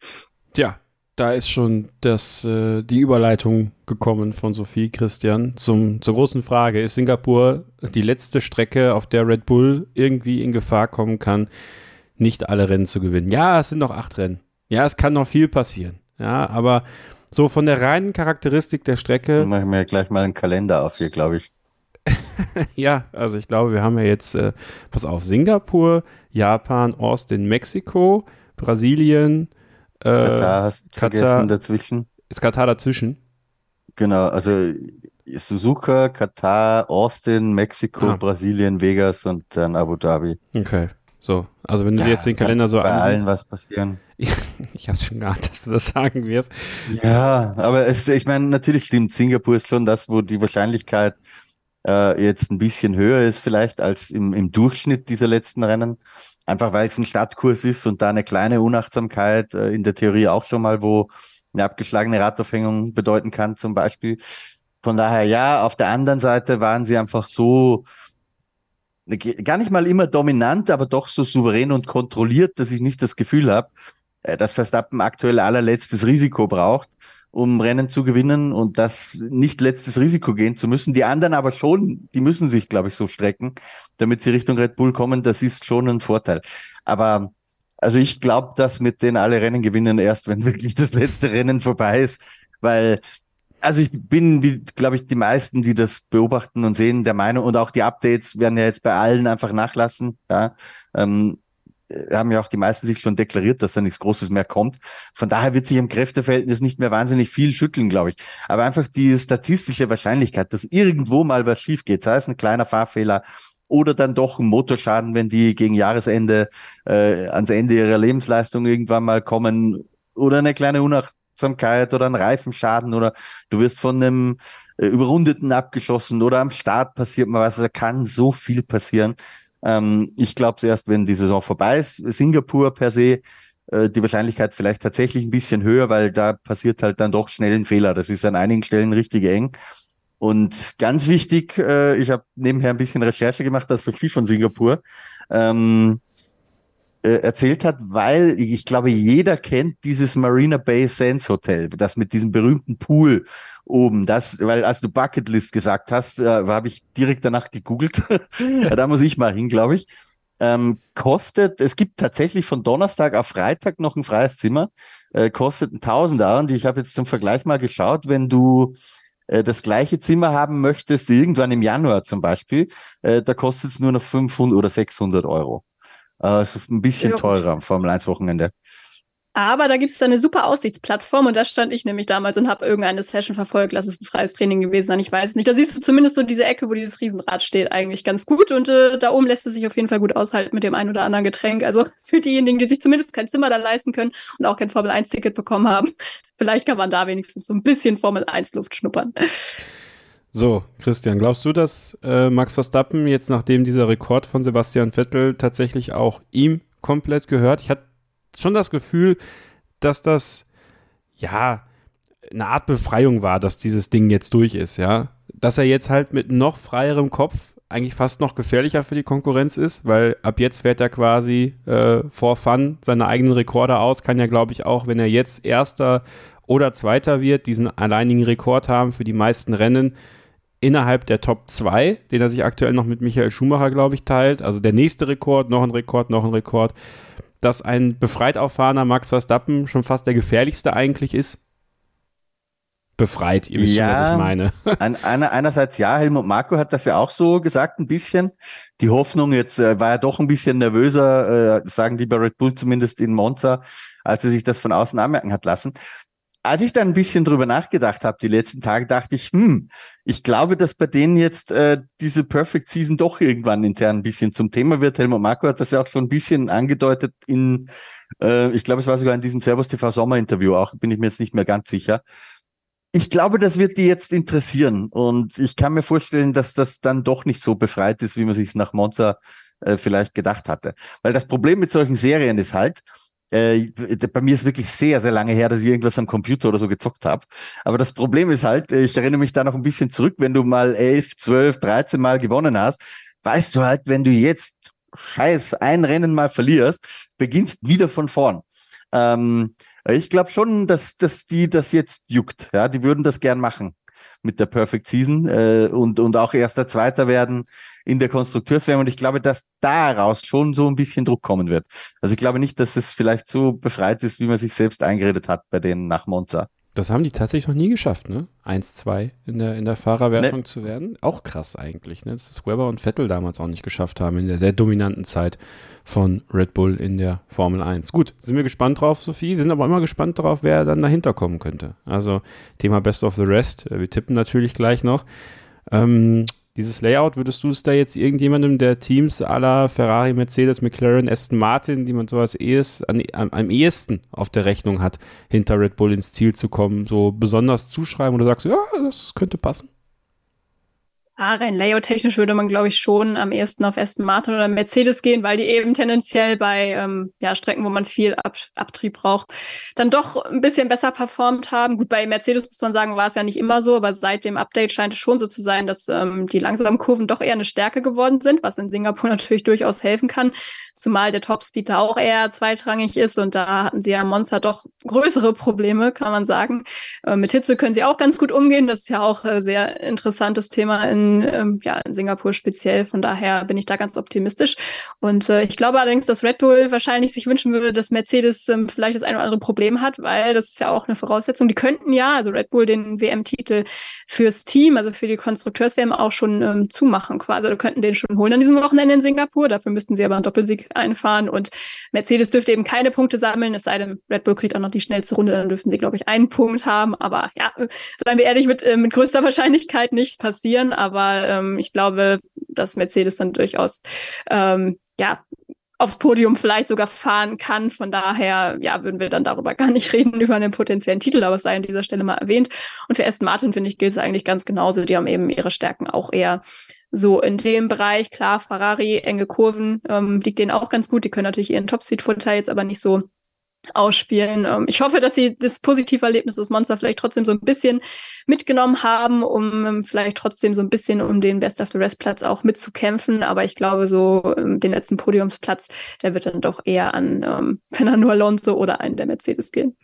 Tja, da ist schon das, äh, die Überleitung gekommen von Sophie Christian zum, zur großen Frage. Ist Singapur die letzte Strecke, auf der Red Bull irgendwie in Gefahr kommen kann, nicht alle Rennen zu gewinnen? Ja, es sind noch acht Rennen. Ja, es kann noch viel passieren. Ja, aber so von der reinen Charakteristik der Strecke. Dann machen wir gleich mal einen Kalender auf hier, glaube ich. ja, also ich glaube, wir haben ja jetzt, äh, pass auf, Singapur, Japan, Austin, Mexiko, Brasilien, Katar hast du Katar, vergessen dazwischen. Ist Katar dazwischen? Genau, also Suzuka, Katar, Austin, Mexiko, ah. Brasilien, Vegas und dann Abu Dhabi. Okay. So, also wenn du ja, dir jetzt den Kalender so bei ansiehst. allen was passieren. ich habe schon geahnt, dass du das sagen wirst. Ja, aber es, ich meine, natürlich stimmt, Singapur ist schon das, wo die Wahrscheinlichkeit äh, jetzt ein bisschen höher ist vielleicht als im, im Durchschnitt dieser letzten Rennen. Einfach weil es ein Stadtkurs ist und da eine kleine Unachtsamkeit äh, in der Theorie auch schon mal, wo eine abgeschlagene Radaufhängung bedeuten kann, zum Beispiel. Von daher ja, auf der anderen Seite waren sie einfach so gar nicht mal immer dominant, aber doch so souverän und kontrolliert, dass ich nicht das Gefühl habe, äh, dass Verstappen aktuell allerletztes Risiko braucht, um Rennen zu gewinnen und das nicht letztes Risiko gehen zu müssen. Die anderen aber schon, die müssen sich, glaube ich, so strecken, damit sie Richtung Red Bull kommen. Das ist schon ein Vorteil. Aber also ich glaube, dass mit denen alle Rennen gewinnen erst, wenn wirklich das letzte Rennen vorbei ist, weil also ich bin, wie glaube ich, die meisten, die das beobachten und sehen, der Meinung und auch die Updates werden ja jetzt bei allen einfach nachlassen. Ja, ähm, äh, haben ja auch die meisten sich schon deklariert, dass da nichts Großes mehr kommt. Von daher wird sich im Kräfteverhältnis nicht mehr wahnsinnig viel schütteln, glaube ich. Aber einfach die statistische Wahrscheinlichkeit, dass irgendwo mal was schief geht, sei es ein kleiner Fahrfehler oder dann doch ein Motorschaden, wenn die gegen Jahresende äh, ans Ende ihrer Lebensleistung irgendwann mal kommen oder eine kleine Unachtsamkeit oder ein Reifenschaden oder du wirst von einem äh, Überrundeten abgeschossen oder am Start passiert mal was. Da kann so viel passieren. Ähm, ich glaube erst, wenn die Saison vorbei ist. Singapur per se, äh, die Wahrscheinlichkeit vielleicht tatsächlich ein bisschen höher, weil da passiert halt dann doch schnell ein Fehler. Das ist an einigen Stellen richtig eng. Und ganz wichtig, äh, ich habe nebenher ein bisschen Recherche gemacht, dass Sophie von Singapur ähm, äh, erzählt hat, weil ich glaube, jeder kennt dieses Marina Bay Sands Hotel, das mit diesem berühmten Pool oben. Das, weil als du Bucketlist gesagt hast, äh, habe ich direkt danach gegoogelt. ja, da muss ich mal hin, glaube ich. Ähm, kostet, es gibt tatsächlich von Donnerstag auf Freitag noch ein freies Zimmer, äh, kostet ein Tausender und ich habe jetzt zum Vergleich mal geschaut, wenn du äh, das gleiche Zimmer haben möchtest, irgendwann im Januar zum Beispiel, äh, da kostet es nur noch 500 oder 600 Euro. Also ein bisschen ja. teurer am Formel 1 Wochenende. Aber da gibt es dann eine super Aussichtsplattform und da stand ich nämlich damals und habe irgendeine Session verfolgt. Lass es ein freies Training gewesen sein, ich weiß nicht. Da siehst du zumindest so diese Ecke, wo dieses Riesenrad steht, eigentlich ganz gut. Und äh, da oben lässt es sich auf jeden Fall gut aushalten mit dem einen oder anderen Getränk. Also für diejenigen, die sich zumindest kein Zimmer da leisten können und auch kein Formel-1-Ticket bekommen haben, vielleicht kann man da wenigstens so ein bisschen Formel-1-Luft schnuppern. So, Christian, glaubst du, dass äh, Max Verstappen jetzt, nachdem dieser Rekord von Sebastian Vettel tatsächlich auch ihm komplett gehört? Ich hatte schon das Gefühl, dass das, ja, eine Art Befreiung war, dass dieses Ding jetzt durch ist, ja. Dass er jetzt halt mit noch freierem Kopf eigentlich fast noch gefährlicher für die Konkurrenz ist, weil ab jetzt fährt er quasi äh, for fun seine eigenen Rekorde aus, kann ja, glaube ich, auch, wenn er jetzt Erster oder Zweiter wird, diesen alleinigen Rekord haben für die meisten Rennen innerhalb der Top 2, den er sich aktuell noch mit Michael Schumacher, glaube ich, teilt. Also der nächste Rekord, noch ein Rekord, noch ein Rekord dass ein befreit auffahrender Max Verstappen schon fast der gefährlichste eigentlich ist? Befreit, ihr wisst ja, schon, was ich meine. An, einer, einerseits ja, Helmut Marco hat das ja auch so gesagt, ein bisschen. Die Hoffnung jetzt äh, war ja doch ein bisschen nervöser, äh, sagen die bei Red Bull zumindest in Monza, als er sich das von außen anmerken hat lassen als ich dann ein bisschen drüber nachgedacht habe, die letzten Tage, dachte ich, hm, ich glaube, dass bei denen jetzt äh, diese Perfect Season doch irgendwann intern ein bisschen zum Thema wird. Helmut Marco hat das ja auch schon ein bisschen angedeutet in, äh, ich glaube, es war sogar in diesem Servus TV Sommerinterview auch, bin ich mir jetzt nicht mehr ganz sicher. Ich glaube, das wird die jetzt interessieren und ich kann mir vorstellen, dass das dann doch nicht so befreit ist, wie man sich nach Monza äh, vielleicht gedacht hatte. Weil das Problem mit solchen Serien ist halt, äh, bei mir ist wirklich sehr, sehr lange her, dass ich irgendwas am Computer oder so gezockt habe. Aber das Problem ist halt, äh, ich erinnere mich da noch ein bisschen zurück, wenn du mal elf, zwölf, dreizehn Mal gewonnen hast, weißt du halt, wenn du jetzt scheiß ein Rennen mal verlierst, beginnst wieder von vorn. Ähm, ich glaube schon, dass, dass die das jetzt juckt. Ja, die würden das gern machen mit der Perfect Season äh, und, und auch erster, zweiter werden in der Konstrukteurswärme. Und ich glaube, dass daraus schon so ein bisschen Druck kommen wird. Also ich glaube nicht, dass es vielleicht so befreit ist, wie man sich selbst eingeredet hat bei denen nach Monza. Das haben die tatsächlich noch nie geschafft, ne? Eins, zwei in der, in der Fahrerwertung ne. zu werden. Auch krass eigentlich, ne? Dass das Weber und Vettel damals auch nicht geschafft haben in der sehr dominanten Zeit von Red Bull in der Formel 1. Gut, sind wir gespannt drauf, Sophie. Wir sind aber immer gespannt darauf, wer dann dahinter kommen könnte. Also Thema Best of the Rest. Wir tippen natürlich gleich noch. Ähm, dieses Layout, würdest du es da jetzt irgendjemandem der Teams aller Ferrari, Mercedes, McLaren, Aston Martin, die man so als ehes, an, am, am ehesten auf der Rechnung hat, hinter Red Bull ins Ziel zu kommen, so besonders zuschreiben oder sagst du, ja, das könnte passen? Ah, rein layout-technisch würde man, glaube ich, schon am ehesten auf Aston Martin oder Mercedes gehen, weil die eben tendenziell bei ähm, ja, Strecken, wo man viel Ab Abtrieb braucht, dann doch ein bisschen besser performt haben. Gut, bei Mercedes muss man sagen, war es ja nicht immer so, aber seit dem Update scheint es schon so zu sein, dass ähm, die langsamen Kurven doch eher eine Stärke geworden sind, was in Singapur natürlich durchaus helfen kann. Zumal der Topspeed da auch eher zweitrangig ist und da hatten sie ja Monster doch größere Probleme, kann man sagen. Äh, mit Hitze können sie auch ganz gut umgehen. Das ist ja auch ein äh, sehr interessantes Thema in, ähm, ja, in Singapur speziell. Von daher bin ich da ganz optimistisch. Und äh, ich glaube allerdings, dass Red Bull wahrscheinlich sich wünschen würde, dass Mercedes ähm, vielleicht das eine oder andere Problem hat, weil das ist ja auch eine Voraussetzung. Die könnten ja, also Red Bull, den WM-Titel fürs Team, also für die Konstrukteurs-WM auch schon ähm, zumachen quasi. Oder könnten den schon holen an diesem Wochenende in Singapur. Dafür müssten sie aber einen Doppelsieg einfahren. Und Mercedes dürfte eben keine Punkte sammeln, es sei denn, Red Bull kriegt auch noch die schnellste Runde, dann dürften sie, glaube ich, einen Punkt haben. Aber ja, seien wir ehrlich, wird äh, mit größter Wahrscheinlichkeit nicht passieren. Aber ähm, ich glaube, dass Mercedes dann durchaus ähm, ja aufs Podium vielleicht sogar fahren kann. Von daher, ja, würden wir dann darüber gar nicht reden, über einen potenziellen Titel, aber es sei an dieser Stelle mal erwähnt. Und für Aston Martin, finde ich, gilt es eigentlich ganz genauso. Die haben eben ihre Stärken auch eher so, in dem Bereich, klar, Ferrari, enge Kurven, ähm, liegt denen auch ganz gut. Die können natürlich ihren Top-Speed-Vorteil jetzt aber nicht so ausspielen. Ähm, ich hoffe, dass sie das positive Erlebnis des Monster vielleicht trotzdem so ein bisschen mitgenommen haben, um ähm, vielleicht trotzdem so ein bisschen um den Best of the Rest Platz auch mitzukämpfen. Aber ich glaube, so ähm, den letzten Podiumsplatz, der wird dann doch eher an ähm, Fernando Alonso oder einen der Mercedes gehen.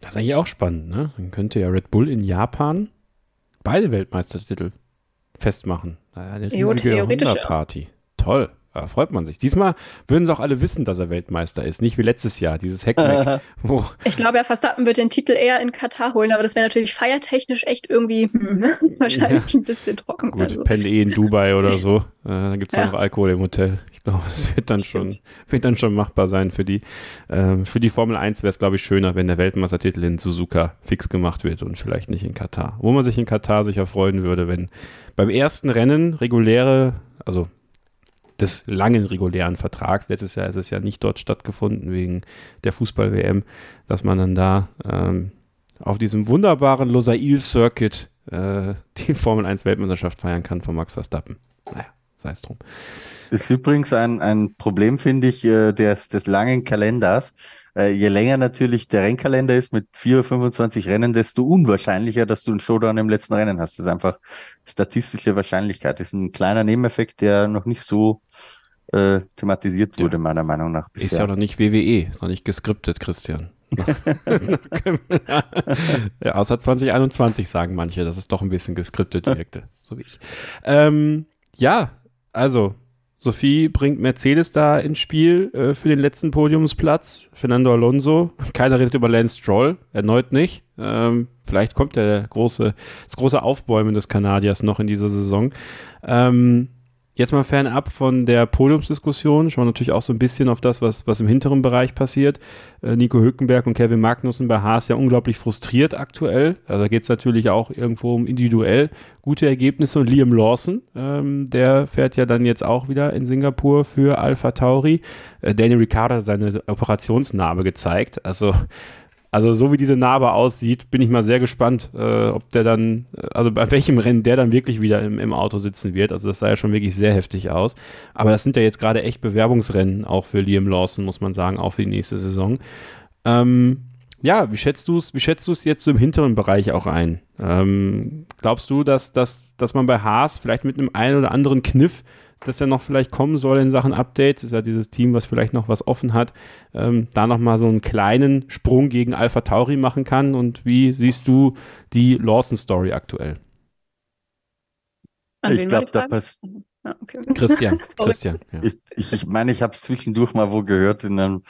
Das ist eigentlich auch spannend, ne? Dann könnte ja Red Bull in Japan beide Weltmeistertitel festmachen. Eine riesige Party. Toll. Da freut man sich. Diesmal würden sie auch alle wissen, dass er Weltmeister ist. Nicht wie letztes Jahr, dieses Heckmeck. wo ich glaube, Herr Verstappen wird den Titel eher in Katar holen, aber das wäre natürlich feiertechnisch echt irgendwie hm, wahrscheinlich ja. ein bisschen trocken. Gut, also. Penne eh in Dubai oder so. Äh, dann gibt es ja. noch Alkohol im Hotel. Ich glaube, das wird dann schon, wird dann schon machbar sein für die. Ähm, für die Formel 1 wäre es, glaube ich, schöner, wenn der Weltmeistertitel in Suzuka fix gemacht wird und vielleicht nicht in Katar. Wo man sich in Katar sicher freuen würde, wenn beim ersten Rennen reguläre, also des langen regulären Vertrags, letztes Jahr ist es ja nicht dort stattgefunden wegen der Fußball-WM, dass man dann da ähm, auf diesem wunderbaren Losail-Circuit äh, die Formel 1 Weltmeisterschaft feiern kann von Max Verstappen. Naja, sei es drum. Ist übrigens ein, ein Problem, finde ich, äh, des, des langen Kalenders. Äh, je länger natürlich der Rennkalender ist mit 4, 25 Rennen, desto unwahrscheinlicher, dass du einen Showdown im letzten Rennen hast. Das ist einfach statistische Wahrscheinlichkeit. Das ist ein kleiner Nebeneffekt, der noch nicht so äh, thematisiert wurde, ja. meiner Meinung nach. Bisher. Ist ja noch nicht WWE, ist noch nicht geskriptet, Christian. ja, außer 2021 sagen manche, dass es doch ein bisschen geskriptet wirkte, so wie ich. Ähm, ja, also Sophie bringt Mercedes da ins Spiel äh, für den letzten Podiumsplatz. Fernando Alonso. Keiner redet über Lance Stroll. Erneut nicht. Ähm, vielleicht kommt der große, das große Aufbäumen des Kanadiers noch in dieser Saison. Ähm, Jetzt mal fernab von der Podiumsdiskussion, schauen wir natürlich auch so ein bisschen auf das, was, was im hinteren Bereich passiert. Äh, Nico Hülkenberg und Kevin Magnussen bei Haas ja unglaublich frustriert aktuell. Also da geht es natürlich auch irgendwo um individuell gute Ergebnisse. Und Liam Lawson, ähm, der fährt ja dann jetzt auch wieder in Singapur für Alpha Tauri. Äh, Daniel Ricciardo hat seine Operationsnarbe gezeigt. Also also so wie diese Narbe aussieht, bin ich mal sehr gespannt, äh, ob der dann, also bei welchem Rennen der dann wirklich wieder im, im, Auto sitzen wird. Also das sah ja schon wirklich sehr heftig aus. Aber das sind ja jetzt gerade echt Bewerbungsrennen, auch für Liam Lawson, muss man sagen, auch für die nächste Saison. Ähm, ja, wie schätzt du es, wie schätzt du es jetzt so im hinteren Bereich auch ein? Ähm, glaubst du, dass, dass, dass man bei Haas vielleicht mit einem einen oder anderen Kniff das ja noch vielleicht kommen soll in Sachen Updates, ist ja dieses Team, was vielleicht noch was offen hat, ähm, da nochmal so einen kleinen Sprung gegen Alpha Tauri machen kann. Und wie siehst du die Lawson-Story aktuell? ich glaube, da passt. Ah, okay. Christian, Christian. Ja. Ich, ich, ich meine, ich habe es zwischendurch mal wo gehört in einem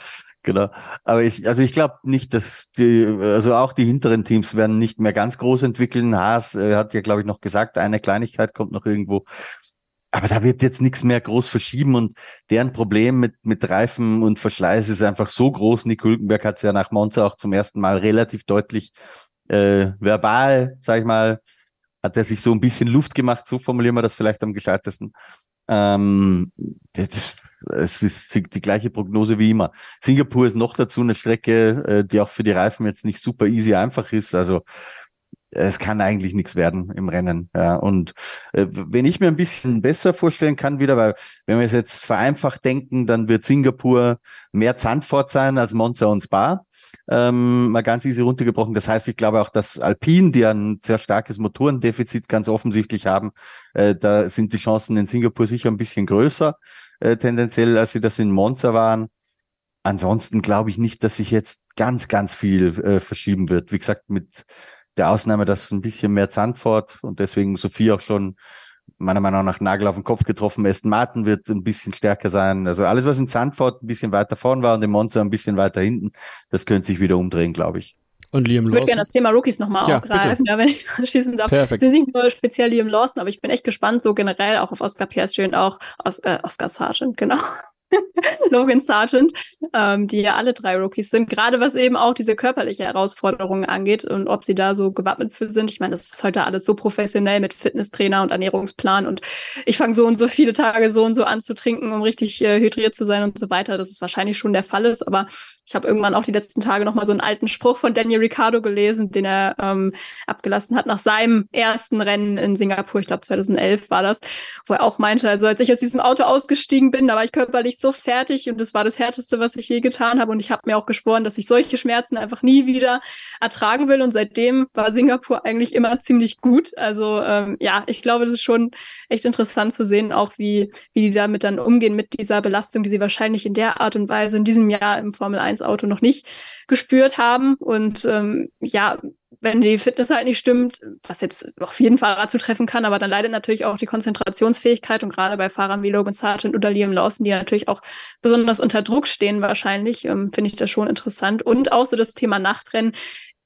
Genau. Aber ich, also ich glaube nicht, dass die, also auch die hinteren Teams werden nicht mehr ganz groß entwickeln. Haas äh, hat ja, glaube ich, noch gesagt, eine Kleinigkeit kommt noch irgendwo. Aber da wird jetzt nichts mehr groß verschieben und deren Problem mit, mit Reifen und Verschleiß ist einfach so groß. Nick Hülkenberg hat es ja nach Monza auch zum ersten Mal relativ deutlich äh, verbal, sag ich mal, hat er sich so ein bisschen Luft gemacht, so formulieren wir das vielleicht am gescheitesten. Ähm, das, es ist die gleiche Prognose wie immer. Singapur ist noch dazu eine Strecke, äh, die auch für die Reifen jetzt nicht super easy einfach ist. Also es kann eigentlich nichts werden im Rennen. Ja. Und äh, wenn ich mir ein bisschen besser vorstellen kann, wieder, weil wenn wir es jetzt vereinfacht denken, dann wird Singapur mehr Zandvoort sein als Monza und Spa. Ähm, mal ganz easy runtergebrochen. Das heißt, ich glaube auch, dass Alpine, die ein sehr starkes Motorendefizit ganz offensichtlich haben, äh, da sind die Chancen in Singapur sicher ein bisschen größer, äh, tendenziell, als sie das in Monza waren. Ansonsten glaube ich nicht, dass sich jetzt ganz, ganz viel äh, verschieben wird. Wie gesagt, mit der Ausnahme, dass ein bisschen mehr Zandvoort und deswegen Sophie auch schon meiner Meinung nach Nagel auf den Kopf getroffen. Aston Martin wird ein bisschen stärker sein. Also alles, was in Zandvoort ein bisschen weiter vorn war und im Monster ein bisschen weiter hinten, das könnte sich wieder umdrehen, glaube ich. Und Liam Lawson. Ich würde gerne das Thema Rookies nochmal ja, aufgreifen, ja, wenn ich schießen darf. Perfekt. Sie sind nicht nur speziell Liam Lawson, aber ich bin echt gespannt, so generell auch auf Oscar Piastri und auch Os äh, Oscar Sargent, genau. Logan Sargent, ähm, die ja alle drei Rookies sind, gerade was eben auch diese körperliche Herausforderungen angeht und ob sie da so gewappnet für sind. Ich meine, das ist heute alles so professionell mit Fitnesstrainer und Ernährungsplan und ich fange so und so viele Tage so und so an zu trinken, um richtig äh, hydriert zu sein und so weiter. Das ist wahrscheinlich schon der Fall ist, aber ich habe irgendwann auch die letzten Tage nochmal so einen alten Spruch von Daniel Ricciardo gelesen, den er ähm, abgelassen hat nach seinem ersten Rennen in Singapur, ich glaube 2011 war das, wo er auch meinte, also als ich aus diesem Auto ausgestiegen bin, da war ich körperlich so fertig und das war das Härteste, was ich je getan habe und ich habe mir auch geschworen, dass ich solche Schmerzen einfach nie wieder ertragen will und seitdem war Singapur eigentlich immer ziemlich gut. Also ähm, ja, ich glaube, das ist schon echt interessant zu sehen, auch wie, wie die damit dann umgehen mit dieser Belastung, die sie wahrscheinlich in der Art und Weise in diesem Jahr im Formel 1 Auto noch nicht gespürt haben. Und ähm, ja, wenn die Fitness halt nicht stimmt, was jetzt auf jeden Fahrer zutreffen kann, aber dann leidet natürlich auch die Konzentrationsfähigkeit und gerade bei Fahrern wie Logan Sargent oder Liam Lawson, die natürlich auch besonders unter Druck stehen wahrscheinlich, ähm, finde ich das schon interessant. Und auch so das Thema Nachtrennen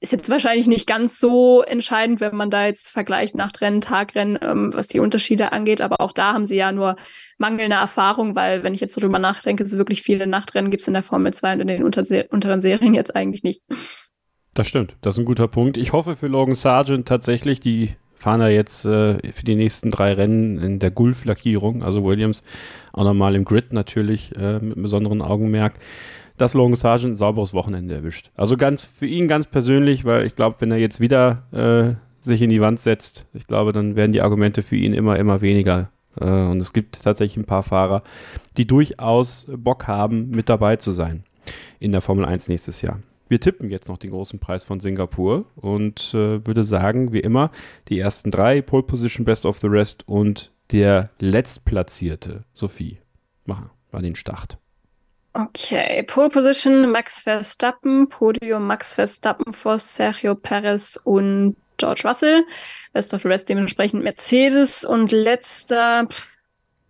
ist jetzt wahrscheinlich nicht ganz so entscheidend, wenn man da jetzt vergleicht Nachtrennen, Tagrennen, ähm, was die Unterschiede angeht. Aber auch da haben sie ja nur mangelnde Erfahrung, weil wenn ich jetzt so drüber nachdenke, so wirklich viele Nachtrennen gibt es in der Formel 2 und in den unteren Serien jetzt eigentlich nicht. Das stimmt, das ist ein guter Punkt. Ich hoffe für Logan Sargent tatsächlich, die fahren ja jetzt äh, für die nächsten drei Rennen in der Gulf-Lackierung, also Williams auch nochmal im Grid natürlich äh, mit besonderen Augenmerk dass Logan Sargent ein sauberes Wochenende erwischt. Also ganz für ihn ganz persönlich, weil ich glaube, wenn er jetzt wieder äh, sich in die Wand setzt, ich glaube, dann werden die Argumente für ihn immer, immer weniger. Äh, und es gibt tatsächlich ein paar Fahrer, die durchaus Bock haben, mit dabei zu sein in der Formel 1 nächstes Jahr. Wir tippen jetzt noch den großen Preis von Singapur und äh, würde sagen, wie immer, die ersten drei, Pole Position, Best of the Rest und der letztplatzierte, Sophie, machen wir den Start. Okay, Pole Position Max Verstappen, Podium Max Verstappen vor Sergio Perez und George Russell. Best of the Rest dementsprechend Mercedes und letzter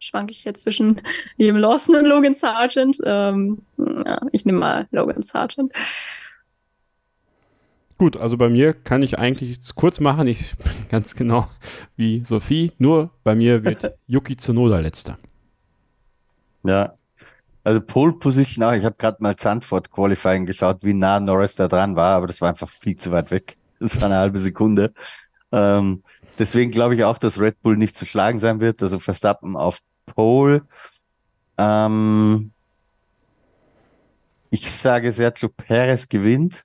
schwanke ich jetzt zwischen Liam Lawson und Logan Sargent. Ähm, ja, ich nehme mal Logan Sargent. Gut, also bei mir kann ich eigentlich kurz machen. Ich bin ganz genau wie Sophie. Nur bei mir wird Yuki Tsunoda letzter. Ja, also Pole Position, auch, ich habe gerade mal Zandvoort Qualifying geschaut, wie nah Norris da dran war, aber das war einfach viel zu weit weg. Das war eine halbe Sekunde. Ähm, deswegen glaube ich auch, dass Red Bull nicht zu schlagen sein wird. Also Verstappen auf Pole. Ähm, ich sage, Sergio Perez gewinnt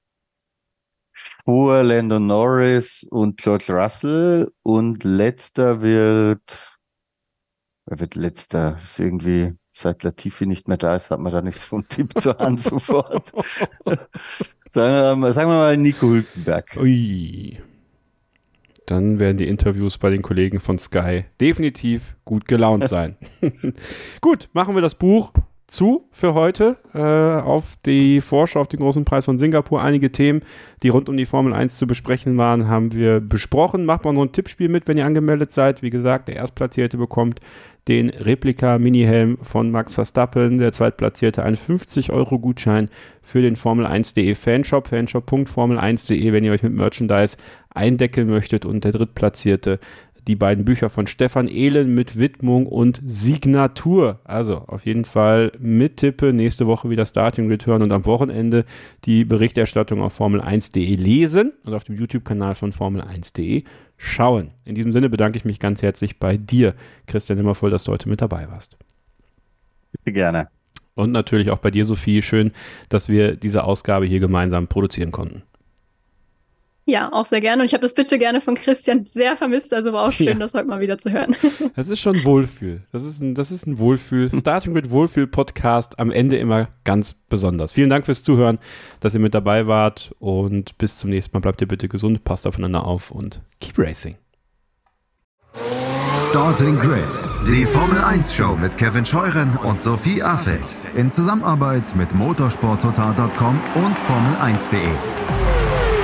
vor Lando Norris und George Russell und letzter wird, wer wird letzter? Das ist irgendwie seit Latifi nicht mehr da ist, hat man da nicht so einen Tipp zur Hand sofort. sagen, wir, sagen wir mal Nico Hülkenberg. Ui. Dann werden die Interviews bei den Kollegen von Sky definitiv gut gelaunt sein. gut, machen wir das Buch zu für heute äh, auf die Vorschau auf den großen Preis von Singapur. Einige Themen, die rund um die Formel 1 zu besprechen waren, haben wir besprochen. Macht mal so ein Tippspiel mit, wenn ihr angemeldet seid. Wie gesagt, der Erstplatzierte bekommt den Replika-Mini-Helm von Max Verstappen, der Zweitplatzierte einen 50-Euro-Gutschein für den Formel1.de Fanshop, fanshop.formel1.de, wenn ihr euch mit Merchandise eindecken möchtet und der Drittplatzierte die beiden Bücher von Stefan Ehlen mit Widmung und Signatur. Also auf jeden Fall mit Tippe. Nächste Woche wieder Starting Return und am Wochenende die Berichterstattung auf Formel1.de lesen und auf dem YouTube-Kanal von Formel1.de schauen. In diesem Sinne bedanke ich mich ganz herzlich bei dir, Christian Immervoll, dass du heute mit dabei warst. Bitte gerne. Und natürlich auch bei dir, Sophie. Schön, dass wir diese Ausgabe hier gemeinsam produzieren konnten. Ja, auch sehr gerne. Und ich habe das bitte gerne von Christian sehr vermisst. Also war auch schön, ja. das heute mal wieder zu hören. Das ist schon Wohlfühl. Das ist ein, das ist ein Wohlfühl. Starting with Wohlfühl Podcast am Ende immer ganz besonders. Vielen Dank fürs Zuhören, dass ihr mit dabei wart und bis zum nächsten Mal. Bleibt ihr bitte gesund, passt aufeinander auf und keep racing. Starting Grid, die Formel 1 Show mit Kevin Scheuren und Sophie Affeld in Zusammenarbeit mit motorsporttotal.com und Formel1.de.